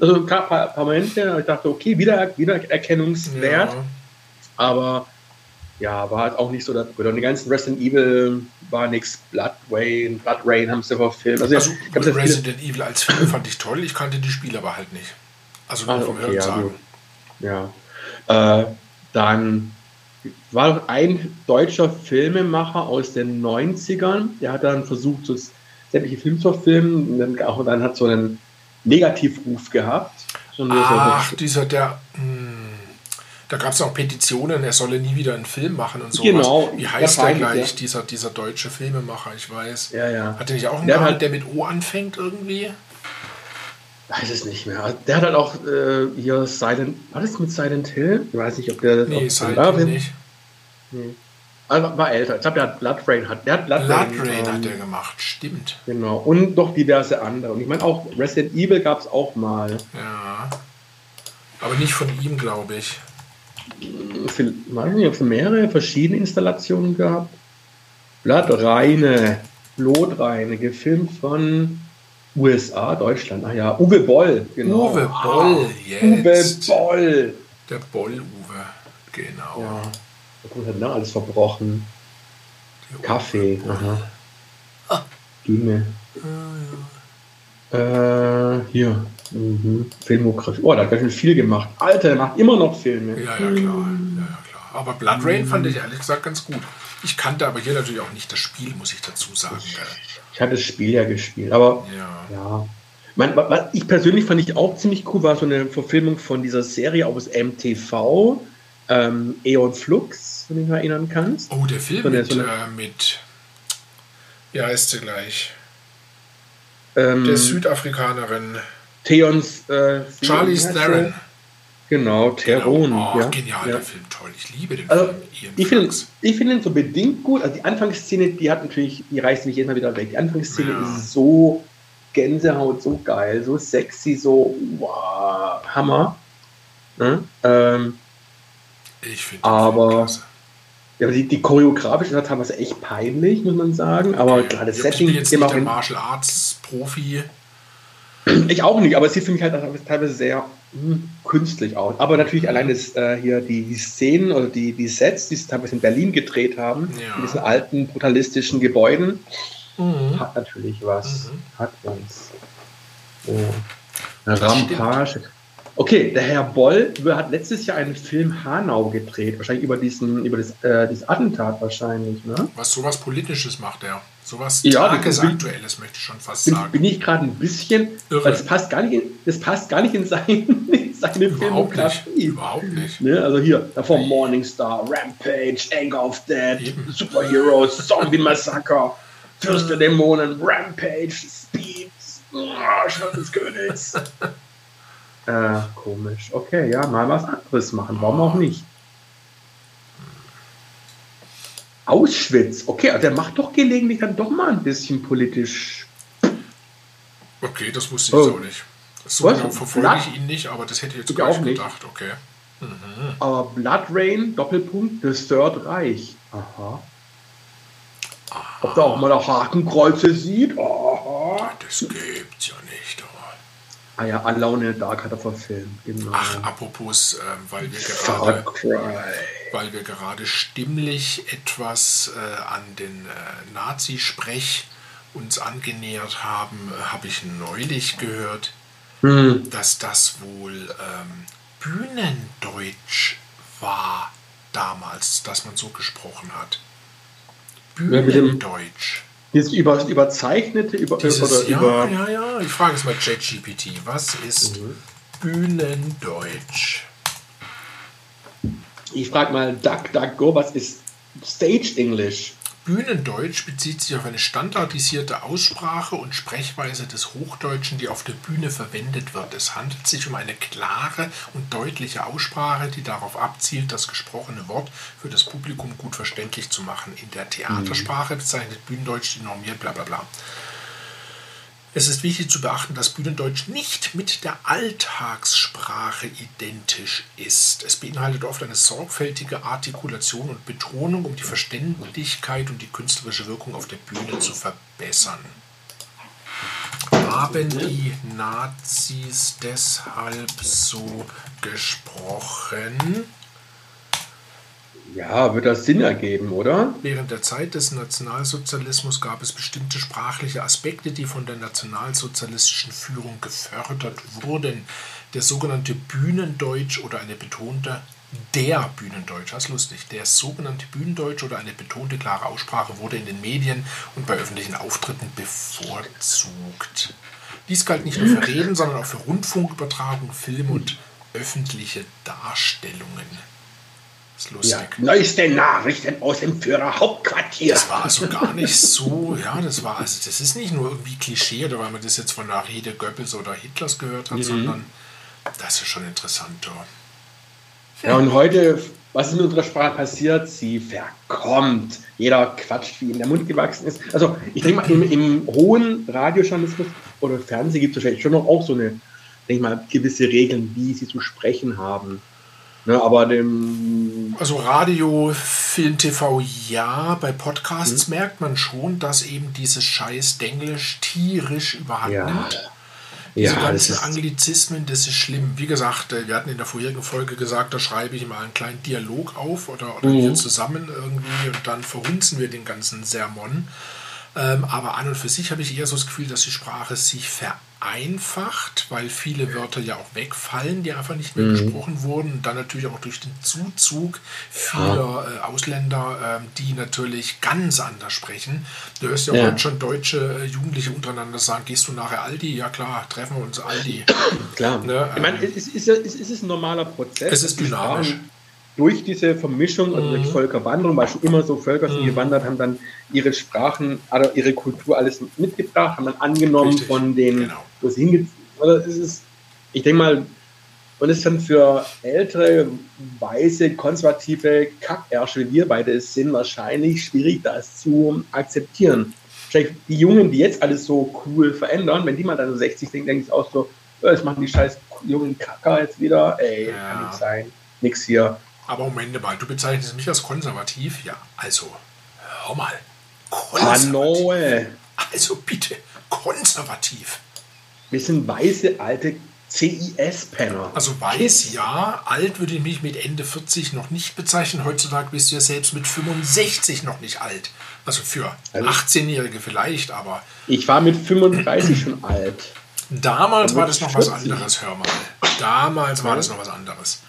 Also ein paar, paar Momente, ich dachte, okay, wieder, Wiedererkennungswert, Ja. aber ja, war halt auch nicht so das. Und die ganzen Resident Evil war nichts. Blood Rain, Blood Rain haben sie verfilmt. Also, Also viele- Resident Evil als Film fand ich toll, ich kannte die Spiele aber halt nicht. Also nur Ah, vom okay, Hören ja, sagen. Ja. Äh, dann war noch ein deutscher Filmemacher aus den 90ern, der hat dann versucht, so sämtliche Filme zu verfilmen und dann, auch, dann hat so einen Negativruf gehabt. So Ach, dieser, der. Hm, da gab es auch Petitionen, er solle nie wieder einen Film machen und so. Genau, Wie heißt der gleich, ja. dieser, dieser deutsche Filmemacher? Ich weiß. ja, ja. Hat der nicht auch einen Der Namen, hat- der mit O anfängt irgendwie? Weiß es nicht mehr. Der hat halt auch äh, hier Silent. War das mit Silent Hill? Ich weiß nicht, ob der Nee, ob- Silent Hill nicht. Also war älter. Ich glaube, der hat Blood Rain hat. Der hat Blood, Blood Rain, Rain ähm, hat der gemacht, stimmt. Genau. Und noch diverse andere. Und ich meine auch Resident Evil gab es auch mal. Ja. Aber nicht von ihm, glaube ich. Weiß nicht, ob es mehrere verschiedene Installationen gab. Blattreine, Blutreine, gefilmt von USA, Deutschland, ach ja, Uwe Boll, genau. Uwe Boll, Uwe jetzt. Boll. Der Boll-Uwe, genau. Ja, was hat denn da alles verbrochen? Der Kaffee, Uwe Boll. aha. Ah. Düne. Äh, hier. Mhm. Filmografie. Oh, da hat ganz schön viel gemacht. Alter, der macht immer noch Filme. Ja, ja, klar. Ja, ja, klar. Aber Blood Rain fand ich ehrlich gesagt ganz gut. Ich kannte aber hier natürlich auch nicht das Spiel, muss ich dazu sagen. Ich hatte das Spiel ja gespielt, aber Ja. ja. Mein, wa- was ich persönlich fand ich auch ziemlich cool, war so eine Verfilmung von dieser Serie aus MTV, ähm, Eon Flux, wenn du dich mal erinnern kannst. Oh, der Film So eine- mit, so eine- äh, mit. Wie heißt sie gleich? Ähm, Der Südafrikanerin. Theons äh, Charlie wie heißt der? Theron. Genau, Theron. Genau. Oh, ja. genial, ja. der Film, toll. Ich liebe den Also, Film. Ich finde ich find ihn so bedingt gut. Also die Anfangsszene, die hat natürlich, die reißt mich Mal wieder weg. Die Anfangsszene Ja. ist so Gänsehaut, so geil, so sexy, so wow, Hammer. Ne? Ähm, Ich finde aber- ja, aber die, die choreografisch ist teilweise echt peinlich, muss man sagen. Aber klar, das ich Setting bin jetzt nicht der Martial Arts Profi. Ich auch nicht, aber es sieht für mich halt teilweise sehr hm, künstlich aus. Aber natürlich allein das, äh, hier die, die Szenen oder die, die Sets, die sie teilweise in Berlin gedreht haben, Ja. in diesen alten, brutalistischen Gebäuden, Mhm. hat natürlich was. Mhm. Hat was. Oh. Eine Rampage. Okay, der Herr Boll hat letztes Jahr einen Film Hanau gedreht, wahrscheinlich über diesen, über das, äh, dieses Attentat wahrscheinlich, ne? Was sowas Politisches macht er. Sowas Ja, das Tagesaktuelles, möchte ich schon fast Bin, sagen. bin ich gerade ein bisschen, Irre. weil das passt gar nicht in, das passt gar nicht in, sein, in seine Überhaupt nicht. Filmografie. Überhaupt nicht. Ne, also hier, davor Morningstar, Rampage, Anger of Dead, Eben. Superheroes, Zombie Massacre, Fürst der Dämonen, Rampage, Speed, oh, Schwert des Königs. äh, komisch. Okay, ja, mal was anderes machen. Warum auch nicht? Auschwitz. Okay, also der macht doch gelegentlich dann doch mal ein bisschen politisch. Okay, das wusste ich Oh. auch nicht. So genau verfolge Blatt? ich ihn nicht, aber das hätte ich jetzt Ich gar auch nicht nicht. gedacht. Okay. Aber Blood Rain, Doppelpunkt, das Third Reich. Aha. Ob da auch mal noch Hakenkreuze sieht? Aha. Das gibt's ja nicht. Ah ja, Alone in the Dark hat er verfilmt. Genau. Ach, apropos, ähm, weil wir Far gerade Cry. Weil wir gerade stimmlich etwas äh, an den äh, Nazi-Sprech uns angenähert haben, äh, habe ich neulich gehört, Hm. dass das wohl ähm, Bühnendeutsch war damals, dass man so gesprochen hat. Bühnendeutsch. Dieses über, überzeichnete, über, Dieses, ja, über. ja, ja, ich frage es mal ChatGPT. Was ist Mhm. Bühnendeutsch? Ich frage mal DuckDuckGo, was ist Stage English? Bühnendeutsch bezieht sich auf eine standardisierte Aussprache und Sprechweise des Hochdeutschen, die auf der Bühne verwendet wird. Es handelt sich um eine klare und deutliche Aussprache, die darauf abzielt, das gesprochene Wort für das Publikum gut verständlich zu machen. In der Theatersprache bezeichnet Bühnendeutsch die normiert bla bla bla. Es ist wichtig zu beachten, dass Bühnendeutsch nicht mit der Alltagssprache identisch ist. Es beinhaltet oft eine sorgfältige Artikulation und Betonung, um die Verständlichkeit und die künstlerische Wirkung auf der Bühne zu verbessern. Haben die Nazis deshalb so gesprochen? Ja, wird das Sinn ergeben, oder? Während der Zeit des Nationalsozialismus gab es bestimmte sprachliche Aspekte, die von der nationalsozialistischen Führung gefördert wurden. Der sogenannte Bühnendeutsch oder eine betonte der Bühnendeutsch, das ist lustig, der sogenannte Bühnendeutsch oder eine betonte klare Aussprache wurde in den Medien und bei öffentlichen Auftritten bevorzugt. Dies galt nicht nur für Reden, sondern auch für Rundfunkübertragung, Film und öffentliche Darstellungen. Das ist lustig. Ja. Neueste Nachrichten aus dem Führerhauptquartier. Das war also gar nicht so, ja, das war, also das ist nicht nur irgendwie Klischee oder weil man das jetzt von der Rede Goebbels oder Hitlers gehört hat, sondern das ist schon interessant. Ja. Ja, und heute, was ist in unserer Sprache passiert? Sie verkommt. Jeder quatscht, wie ihm der Mund gewachsen ist. Also, ich denke mal, im, im hohen Radiojournalismus oder Fernsehen gibt es wahrscheinlich schon noch auch so eine, denke ich mal, gewisse Regeln, wie sie zu sprechen haben. Ne, aber dem Also Radio, Film, TV, ja. Bei Podcasts mhm. merkt man schon, dass eben dieses scheiß Denglisch tierisch überhand ja. nimmt. Diese ja, ganzen das Anglizismen, das ist schlimm. Wie gesagt, äh, wir hatten in der vorherigen Folge gesagt, da schreibe ich mal einen kleinen Dialog auf oder, oder mhm. wir zusammen irgendwie und dann verhunzen wir den ganzen Sermon. Ähm, aber an und für sich habe ich eher so das Gefühl, dass die Sprache sich vereinfacht, weil viele Wörter ja auch wegfallen, die einfach nicht mehr mhm. gesprochen wurden. Und dann natürlich auch durch den Zuzug vieler äh, Ausländer, äh, die natürlich ganz anders sprechen. Du hörst ja, ja. heute schon deutsche äh, Jugendliche untereinander sagen, gehst du nachher Aldi? Ja klar, treffen wir uns Aldi. Klar. Ne? ich meine, ähm, es ist, es ist ein normaler Prozess. Es ist dynamisch durch diese Vermischung, also durch mhm. Völkerwanderung, weil schon immer so Völker sind mhm. gewandert, haben dann ihre Sprachen, also ihre Kultur alles mitgebracht, haben dann angenommen Richtig. von den, genau. wo sie hingezogen also es ist, ich denke mal, und es ist dann für ältere, weiße, konservative Kackärsche, wie wir beide es sind, wahrscheinlich schwierig, das zu akzeptieren. Vielleicht die Jungen, die jetzt alles so cool verändern, wenn die mal dann so 60 sind, denke ich auch so, das machen die scheiß jungen Kacker jetzt wieder, ey, ja. kann nicht sein, nix hier. Aber Moment mal, du bezeichnest mich als konservativ? Ja, also, hör mal. Konservativ. Also bitte, konservativ. Wir sind weiße, alte CIS-Penner. Also weiß, ja. Alt würde ich mich mit Ende 40 noch nicht bezeichnen. Heutzutage bist du ja selbst mit 65 noch nicht alt. Also für also 18-Jährige vielleicht, aber... Ich war mit 35 schon alt. Damals war das noch 40. was anderes, hör mal. Damals war das noch was anderes.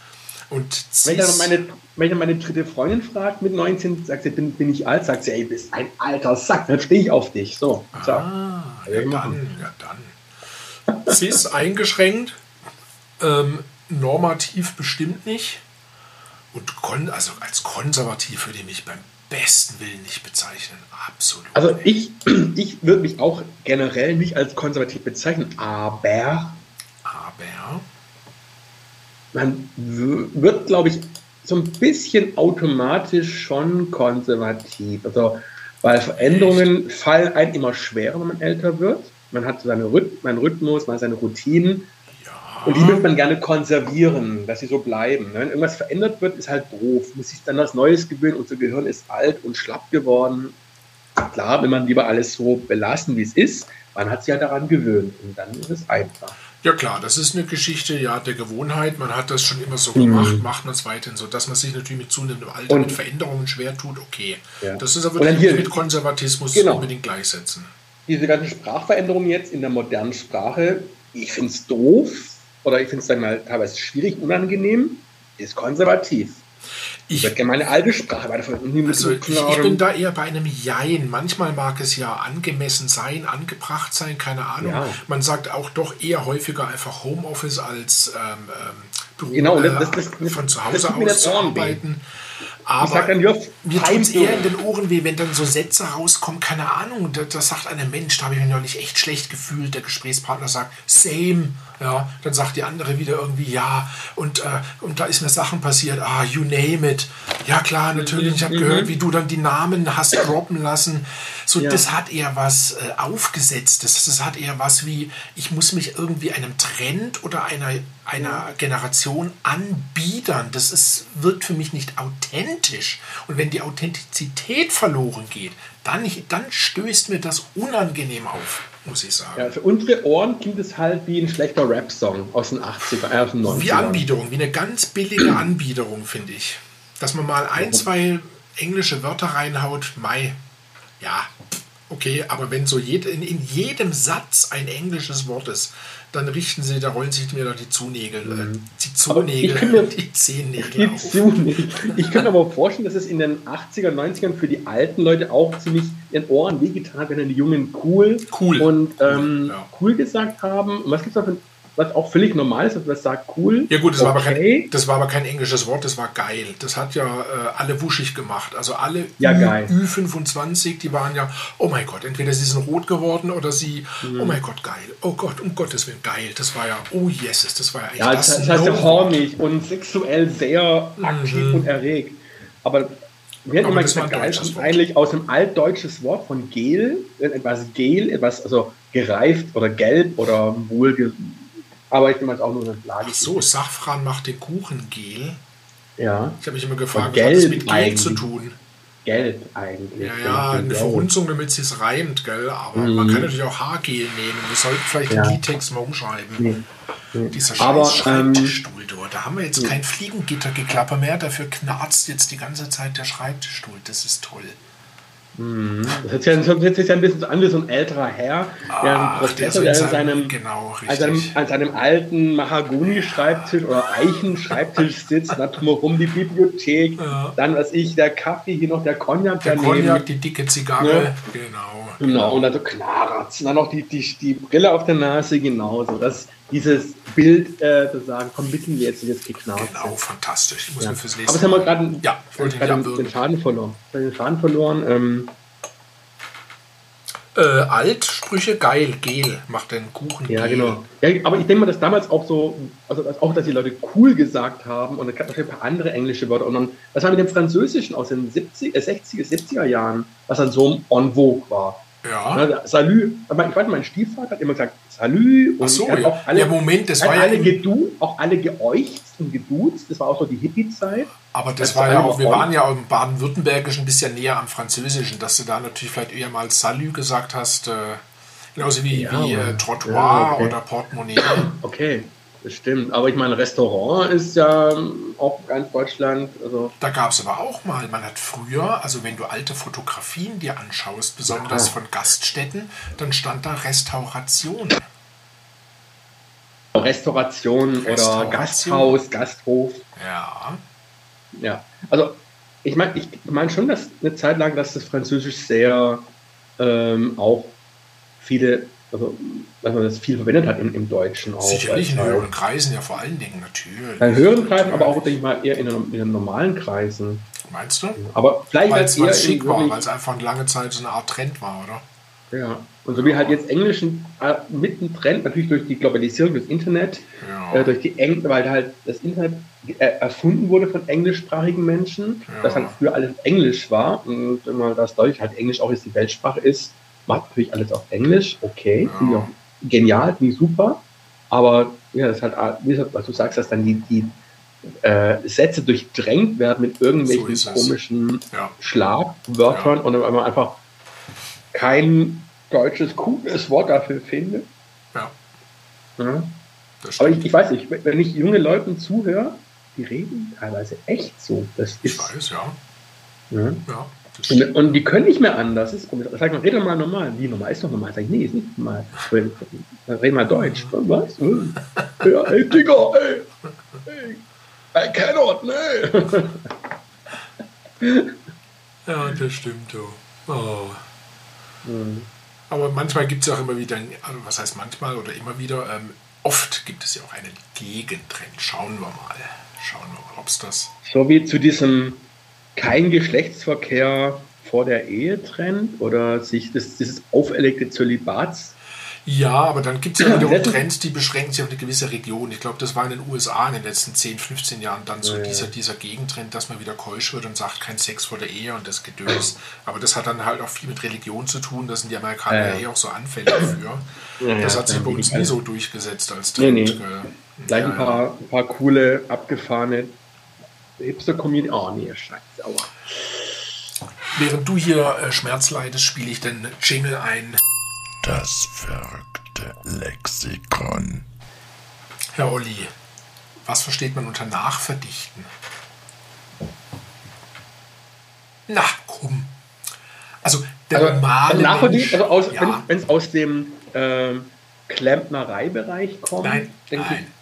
Und wenn dann meine, wenn dann meine dritte Freundin fragt mit 19, sagt sie, bin, bin ich alt, sagt sie, ey, bist ein alter Sack, dann stehe ich auf dich. So. Ah, ja, dann, ja dann. Cis eingeschränkt, ähm, normativ bestimmt nicht. Und kon also als konservativ würde ich mich beim besten Willen nicht bezeichnen. Absolut. Also ich, ich würde mich auch generell nicht als konservativ bezeichnen, aber. Aber man wird, glaube ich, so ein bisschen automatisch schon konservativ. Also, weil Veränderungen fallen einem immer schwerer, wenn man älter wird. Man hat Rhyth seinen Rhythmus, man hat seine Routinen. Ja. Und die möchte man gerne konservieren, dass sie so bleiben. Wenn irgendwas verändert wird, ist halt doof. Muss sich dann was Neues gewöhnen. Unser Gehirn ist alt und schlapp geworden. Klar, wenn man lieber alles so belassen, wie es ist, man hat sich ja daran gewöhnt. Und dann ist es einfach. Ja klar, das ist eine Geschichte ja der Gewohnheit. Man hat das schon immer so gemacht, mhm. macht man es weiterhin so, dass man sich natürlich mit zunehmendem Alter und, mit Veränderungen schwer tut. Okay, ja. das ist aber wirklich mit Konservatismus genau. unbedingt gleichsetzen. Diese ganzen Sprachveränderungen jetzt in der modernen Sprache, ich finde es doof oder ich finde es mal teilweise schwierig, unangenehm, ist konservativ. Ich gerne meine alte Sprache weiterverwenden. Also ich, ich, bin da eher bei einem Jein. Manchmal mag es ja angemessen sein, angebracht sein, keine Ahnung. Ja. Man sagt auch doch eher häufiger einfach Homeoffice als ähm, ähm Büro, genau, das, das, das, von zu Hause aus zu arbeiten. Aber dann, mir tut es eher in den Ohren weh, wenn dann so Sätze rauskommen, keine Ahnung, da, da sagt einer Mensch, da habe ich mich neulich echt schlecht gefühlt, der Gesprächspartner sagt, same, ja, dann sagt die andere wieder irgendwie, ja, und, äh, und da ist mir Sachen passiert, ah, you name it. Ja klar, natürlich, ich habe mhm. gehört, wie du dann die Namen hast droppen lassen. So, ja. das hat eher was äh, Aufgesetztes, das hat eher was wie, ich muss mich irgendwie einem Trend oder einer, einer Generation anbiedern. Das ist, wirkt für mich nicht authentisch. Und wenn die Authentizität verloren geht, dann, dann stößt mir das unangenehm auf muss ich sagen. Ja, für unsere Ohren klingt es halt wie ein schlechter Rap-Song aus den 80er, äh, aus den 90ern. Wie Anbiederung, wie eine ganz billige Anbiederung, finde ich. Dass man mal ein, zwei englische Wörter reinhaut, Mai, ja, okay, aber wenn so jed, in, in jedem Satz ein englisches Wort ist, dann richten sie, da rollen sich mir doch die Zunägel, äh, mhm. die Zunägel, mir, die Zehennägel die. Zunägel. Ich könnte aber vorstellen, dass es in den 80er, 90ern für die alten Leute auch ziemlich ihren Ohren wehgetan hat, wenn dann die Jungen cool, cool. und ähm, ja. cool gesagt haben. Und was gibt es da für was auch völlig normal ist, man sagt, cool. Ja gut, das, okay. war aber kein, das war aber kein englisches Wort, das war geil. Das hat ja äh, alle wuschig gemacht. Also alle ja, Ü, 25 die waren ja, oh mein Gott, entweder sie sind rot geworden oder sie, mhm. oh mein Gott, geil. Oh Gott, um Gottes Willen, geil. Das war ja, oh yes, das war ja eigentlich ja, das, das heißt ja hornig und sexuell sehr aktiv mhm. und erregt. Aber wir hätten immer gesagt, geil ist eigentlich aus einem altdeutsches Wort von gel, etwas gel, etwas also gereift oder gelb oder wohl aber ich bin jetzt auch nur eine Plage. Ach so, Safran macht den Kuchengel. Ja. Ich habe mich immer gefragt, was hat das mit Gel zu tun? Gelb eigentlich. Ja, ja, eine Gelb. Verhunzung, damit es sich reimt, gell? Aber man kann natürlich auch Haargel nehmen. Wir sollten vielleicht Mhm. Ja. den Liedtext mal umschreiben. Nee. Nee. Dieser Aber, ähm, Schreibtischstuhl dort. Da haben wir jetzt kein Fliegengittergeklapper mehr. Dafür knarzt jetzt die ganze Zeit der Schreibtischstuhl. Das ist toll. Das ist ja, das ist jetzt ja ein bisschen so an wie so ein älterer Herr, der Ach, ein Professor, so in der an seinem- genau, an seinem, an seinem alten Mahagoni-Schreibtisch oder Eichen-Schreibtisch sitzt, dann drumherum die Bibliothek, Ja. dann, was ich, der Kaffee, hier noch der Cognac Der daneben. Cognac, die dicke Zigarre. Ja. Genau. Genau, und dann so und dann noch die, die, die Brille auf der Nase, genauso. Das, dieses Bild, äh, zu sagen, komm, wissen wir jetzt, jetzt geknarrt Genau, fantastisch. Ich muss Ja. mir fürs Aber nächste jetzt haben wir gerade Ja, ich wollte den, abwürgen. den Schaden verloren. Den Schaden verloren. Ähm, Äh, Altsprüche geil, Gel macht den Kuchen. Ja, Gel. genau. Ja, aber ich denke mal, dass damals auch so, also auch, dass die Leute cool gesagt haben und es gab natürlich ein paar andere englische Wörter. Und dann, was war mit dem Französischen aus den 70, äh, 60er, 70er Jahren, was dann so en vogue war? Ja. Ne, Salü, aber ich weiß, mein Stiefvater hat immer gesagt Salü und Ach so, ja. auch alle, ja, Moment, das war ja. alle gedu, auch alle geäucht und geduzt. Das war auch so die Hippie-Zeit. Aber das Das war ja auch, wir waren ja im Baden-Württembergischen ein bisschen näher am Französischen, dass du da natürlich vielleicht eher mal Salü gesagt hast, äh, genauso wie, Ja, wie äh, Trottoir ja, okay. oder Portemonnaie. Okay, das stimmt. Aber ich meine, Restaurant ist ja auch ganz Deutschland, also Da gab es aber auch mal, man hat früher, also wenn du alte Fotografien dir anschaust, besonders Ja. von Gaststätten, dann stand da Restauration. Restauration, oder Restauration. Gasthaus, Gasthof. Ja, Ja, also ich meine ich mein schon, dass eine Zeit lang, dass das Französisch sehr ähm, auch viele, also dass man das viel verwendet hat im, im Deutschen auch. sicherlich in Weil- höheren Kreisen ja vor allen Dingen, natürlich. Bei höheren Kreisen, aber auch, denke ich mal, eher in den, in den normalen Kreisen. Meinst du? Aber vielleicht Weil es eher in schick war, weil es einfach eine lange Zeit so eine Art Trend war, oder? Ja, und so wie halt jetzt Englischen äh, mittendrin, natürlich durch die Globalisierung des Internet, Ja. äh, durch die Eng weil halt das Internet äh, erfunden wurde von englischsprachigen Menschen, Ja. dass halt früher alles Englisch war und man das dadurch halt Englisch auch jetzt die Weltsprache ist, macht natürlich alles auf Englisch, okay, finde ich auch genial, finde ich super, aber ja, das gesagt, was du sagst, dass dann die, die äh, Sätze durchdrängt werden mit irgendwelchen So komischen Ja. Schlagwörtern Ja. und dann man einfach kein deutsches, cooles Wort dafür findet. Ja, Ja. Aber ich, ich weiß nicht, wenn ich junge Leuten zuhöre, die reden teilweise echt so. Das Ich ist, weiß, ja. ja. Und, und die können nicht mehr anders. Das ist komisch. Sag mal, rede mal normal. Wie normal? Ist doch normal. Sag ich, nee, ist nicht normal. Red mal Deutsch. Was? Ja, ey, Digga, ey. ey. I cannot, ne? Ja, das stimmt, du. Oh. Hm. Aber manchmal gibt es ja auch immer wieder, also was heißt manchmal oder immer wieder, ähm, oft gibt es ja auch einen Gegentrend. Schauen wir mal. Schauen wir mal, ob es das. So wie zu diesem kein Geschlechtsverkehr vor der Ehe Trend oder sich das, dieses auferlegte Zölibats. Ja, aber dann gibt es ja wiederum Trends, die beschränken sich auf eine gewisse Region. Ich glaube, das war in den USA in den letzten 10, 15 Jahren dann so Ja, dieser, dieser Gegentrend, dass man wieder keusch wird und sagt, kein Sex vor der Ehe und das Gedöns. Aber das hat dann halt auch viel mit Religion zu tun. Da sind die Amerikaner Ja, ja, eh auch so anfällig für. Ja, das hat sich bei uns nie so durchgesetzt als Nee, Trend. nee. gell. Gleich Ja, ein paar, ein paar coole, abgefahrene Hipster-Community. Oh nee, scheiße, aua. Während du hier äh, Schmerz leidest, spiele ich den Jingle ein. Das verrückte Lexikon. Herr Olli, was versteht man unter Nachverdichten? Na, komm. Also, der Also, normale also Mensch, also aus, ja, wenn es aus dem ähm, Klempnereibereich kommt, nein, denke nein.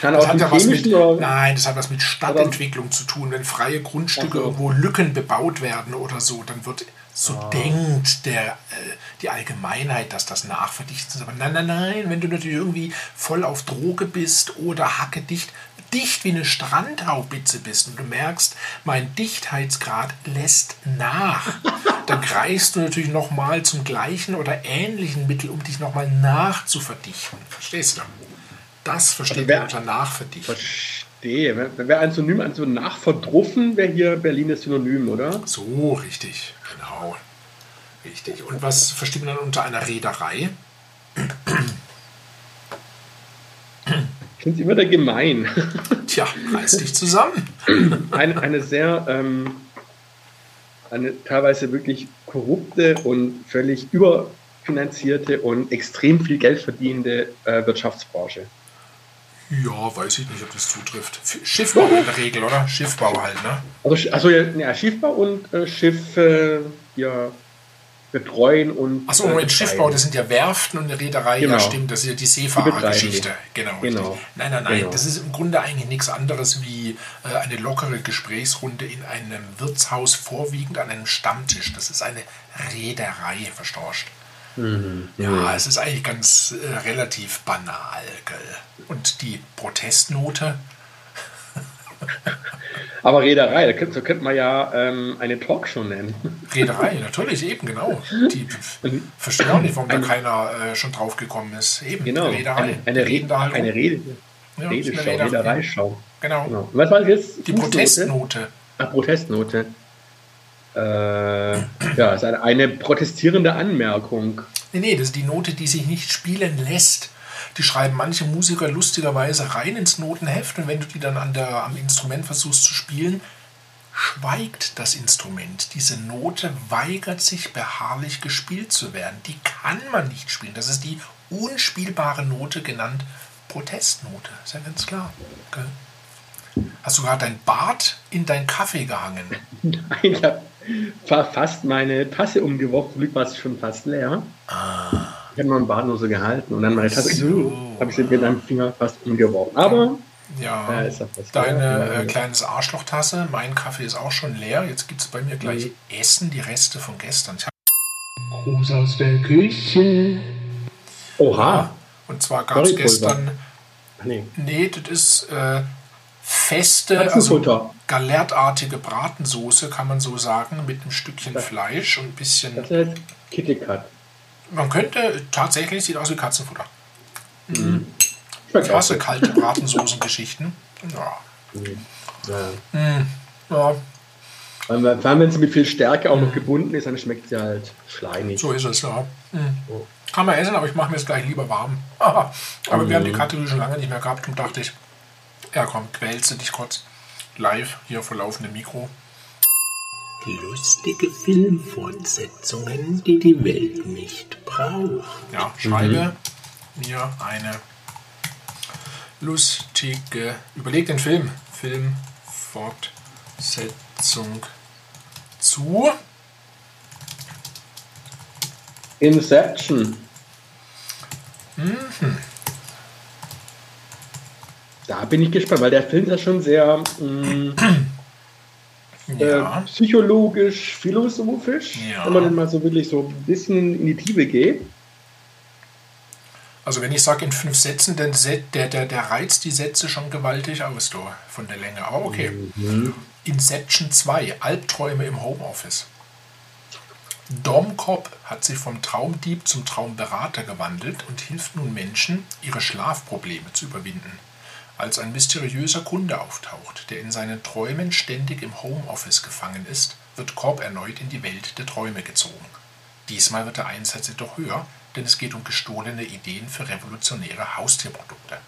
Kann Das aus hat ja was mit, oder nein, das hat was mit Stadtentwicklung zu tun. Wenn freie Grundstücke irgendwo Lücken bebaut werden oder so, dann wird so Ah. denkt der, äh, die Allgemeinheit, dass das Nachverdichten ist. Aber nein, nein, nein, wenn du natürlich irgendwie voll auf Droge bist oder hackedicht, dicht wie eine Strandhaubitze bist und du merkst, mein Dichtheitsgrad lässt nach, dann greifst du natürlich nochmal zum gleichen oder ähnlichen Mittel, um dich nochmal nachzuverdichten. Verstehst du? Das versteht Also wer- man unter Nachverdichten. Verstehe. Wäre ein Synonym, also nachverdruffen, wäre hier Berlin das Synonym, oder? So, richtig, genau. Richtig. Und was versteht man dann unter einer Reederei? Ich finde es immer der gemein. Tja, reiß dich zusammen. eine, eine sehr, ähm, eine teilweise wirklich korrupte und völlig überfinanzierte und extrem viel Geld verdienende äh, Wirtschaftsbranche. Ja, weiß ich nicht, ob das zutrifft. Schiffbau in der Regel, oder? Schiffbau halt, ne? Also, also ja, ja, Schiffbau und äh, Schiffe ja, betreuen und. Achso, äh, Moment. Schiffbau, das sind ja Werften und eine Reederei, ja Genau. stimmt, das ist ja die Seefahrergeschichte. Genau, Genau. Nein, nein, nein, Genau. das ist im Grunde eigentlich nichts anderes wie äh, eine lockere Gesprächsrunde in einem Wirtshaus, vorwiegend an einem Stammtisch. Das ist eine Reederei, verstauscht. Mhm. Ja, es ist eigentlich ganz äh, relativ banal, gell? Und die Protestnote, Aber Reederei, da könnte, so könnte man ja ähm, eine Talkshow nennen. Reederei, natürlich, eben, genau. Die verstehen auch nicht, warum da keiner äh, schon drauf gekommen ist. Eben, Genau. Reederei. Eine, eine, Rede, eine. Rede, Ja, Redeschau. Reedereischau. Genau. Genau. Was war das jetzt? Die Fußnote? Protestnote. Ah, Protestnote. Äh, ja, ist eine, eine protestierende Anmerkung. Nee, nee, das ist die Note, die sich nicht spielen lässt. Die schreiben manche Musiker lustigerweise rein ins Notenheft und wenn du die dann an der, am Instrument versuchst zu spielen, schweigt das Instrument. Diese Note weigert sich beharrlich gespielt zu werden. Die kann man nicht spielen. Das ist die unspielbare Note genannt Protestnote. Ist ja ganz klar. Gell? Hast du gerade dein Bart in dein Kaffee gehangen? Nein, ich habe fast meine Tasse umgeworfen, zum Glück war es schon fast leer. Ich habe meinen Bart nur so gehalten und dann meine Tasse, So. habe ich sie mit einem Finger fast umgeworfen. Aber Ja, Ja, ja. deine Ja. äh, kleines Arschlochtasse. Mein Kaffee ist auch schon leer. Jetzt gibt es bei mir gleich Mhm. Essen, die Reste von gestern. Ich Gruß aus der Küche. oha, und zwar gab es gestern, nee, nee, das ist äh, feste, also galertartige Bratensoße, kann man so sagen, mit einem Stückchen Fleisch und ein bisschen. Das ist KitKat. Man könnte tatsächlich, sieht aus wie Katzenfutter. Schmeckt Ich auch hasse kalte Bratensoßengeschichten. Ja. Ja. ja, Vor allem, vor allem, wenn sie mit viel Stärke auch noch gebunden ist, dann schmeckt sie halt schleimig. so ist es, ja. Hm. Kann man essen, aber ich mache mir es gleich lieber warm. aber wir haben die Kategorie schon lange nicht mehr gehabt und dachte ich, ja komm, quälst du dich kurz live hier vor laufendem Mikro. Lustige Filmfortsetzungen, die die Welt nicht braucht. Ja, schreibe mir eine lustige, überleg den Film, Filmfortsetzung zu. Inception. Da bin ich gespannt, weil der Film ist ja schon sehr mh, Ja. äh, psychologisch, philosophisch, Ja. wenn man dann mal so wirklich so ein bisschen in die Tiefe geht. Also wenn ich sage in fünf Sätzen, dann der, der, der reizt die Sätze schon gewaltig aus, du, von der Länge. Aber okay. Inception 2, Albträume im Homeoffice. Dom Cobb hat sich vom Traumdieb zum Traumberater gewandelt und hilft nun Menschen, ihre Schlafprobleme zu überwinden. Als ein mysteriöser Kunde auftaucht, der in seinen Träumen ständig im Homeoffice gefangen ist, wird Cobb erneut in die Welt der Träume gezogen. Diesmal wird der Einsatz jedoch höher, denn es geht um gestohlene Ideen für revolutionäre Haustierprodukte.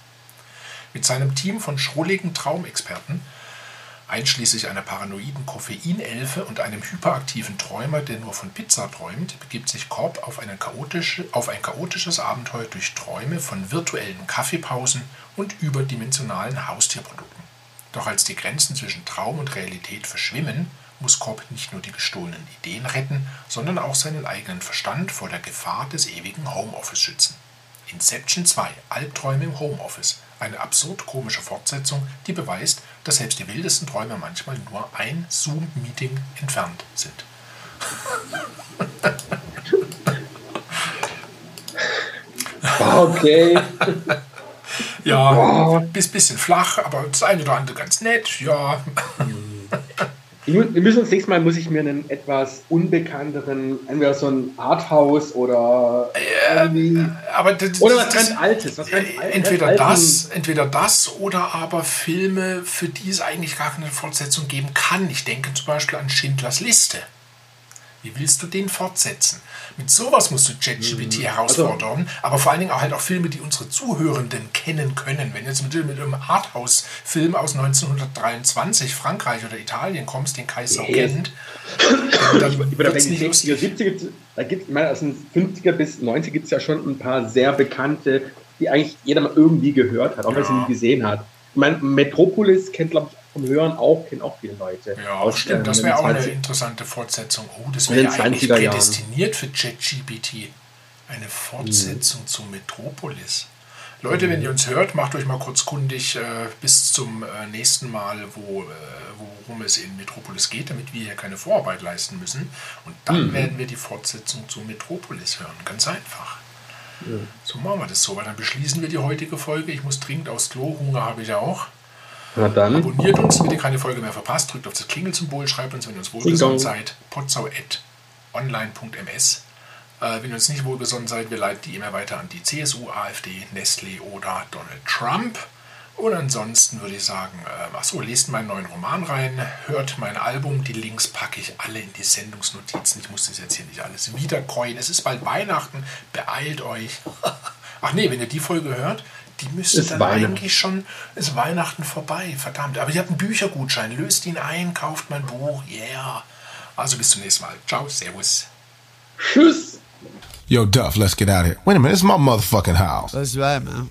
Mit seinem Team von schrulligen Traumexperten, einschließlich einer paranoiden Koffeinelfe und einem hyperaktiven Träumer, der nur von Pizza träumt, begibt sich Cobb auf, chaotische, auf ein chaotisches Abenteuer durch Träume von virtuellen Kaffeepausen und überdimensionalen Haustierprodukten. Doch als die Grenzen zwischen Traum und Realität verschwimmen, muss Cobb nicht nur die gestohlenen Ideen retten, sondern auch seinen eigenen Verstand vor der Gefahr des ewigen Homeoffice schützen. Inception 2, Albträume im Homeoffice. Eine absurd komische Fortsetzung, die beweist, dass selbst die wildesten Träume manchmal nur ein Zoom-Meeting entfernt sind. Ah, Okay. Ja, bis bisschen flach, aber das eine oder andere ganz nett, ja. Ich Wir müssen uns nächstes Mal muss ich mir einen etwas unbekannteren, entweder so ein Arthouse oder irgendwie, Aber das, oder was das- ganz Altes, was ganz Altes, entweder ganz alten- das, entweder das oder aber Filme, für die es eigentlich gar keine Fortsetzung geben kann. Ich denke zum Beispiel an Schindlers Liste. Wie willst du den fortsetzen? Mit sowas musst du ChatGPT Mhm. herausfordern, aber vor allen Dingen auch halt auch Filme, die unsere Zuhörenden kennen können. Wenn du jetzt mit, mit einem Arthouse-Film aus 1923 Frankreich oder Italien kommst, den Kaiser Ja, jetzt- kennt, dann, wird's die nicht 60er, lustig. 70er, da gibt es, aus den 50er bis 90er gibt es ja schon ein paar sehr bekannte, die eigentlich jeder mal irgendwie gehört hat, auch wenn er sie Ja. nie gesehen hat. Ich meine, Metropolis kennt, glaube ich, vom Hören auch, kennen auch viele Leute. Ja, Aus, stimmt. Das wäre auch eine 20 interessante Fortsetzung. Oh, das wäre ja eigentlich 20er Jahren. prädestiniert für ChatGPT. Eine Fortsetzung zu Metropolis. Leute, wenn ihr uns hört, macht euch mal kurz kundig äh, bis zum äh, nächsten Mal, wo, äh, worum es in Metropolis geht, damit wir hier keine Vorarbeit leisten müssen. Und dann werden wir die Fortsetzung zu Metropolis hören. Ganz einfach. So machen wir das so, weil dann beschließen wir die heutige Folge. Ich muss dringend aufs Klo, Hunger habe ich auch. Na dann, Abonniert uns, damit ihr keine Folge mehr verpasst. Drückt auf das Klingelsymbol, schreibt uns, wenn ihr uns wohlgesonnen seid. potsau.online.ms. Äh, wenn ihr uns nicht wohlgesonnen seid, wir leiten die E-Mail weiter an die CSU, AfD, Nestle oder Donald Trump. Und ansonsten würde ich sagen, äh, achso, lest meinen neuen Roman rein, hört mein Album, die Links packe ich alle in die Sendungsnotizen. Ich muss das jetzt hier nicht alles wiederkäuen. Es ist bald Weihnachten, beeilt euch. Ach nee, wenn ihr die Folge hört, die müsste Ist dann Weihnachten. eigentlich schon, ist Weihnachten vorbei, verdammt. Aber ihr habt einen Büchergutschein, löst ihn ein, kauft mein Buch, yeah. Also bis zum nächsten Mal. Ciao, servus. tschüss! Yo, Duff, let's get out of here. Wait a minute, it's my motherfucking house. That's right, man.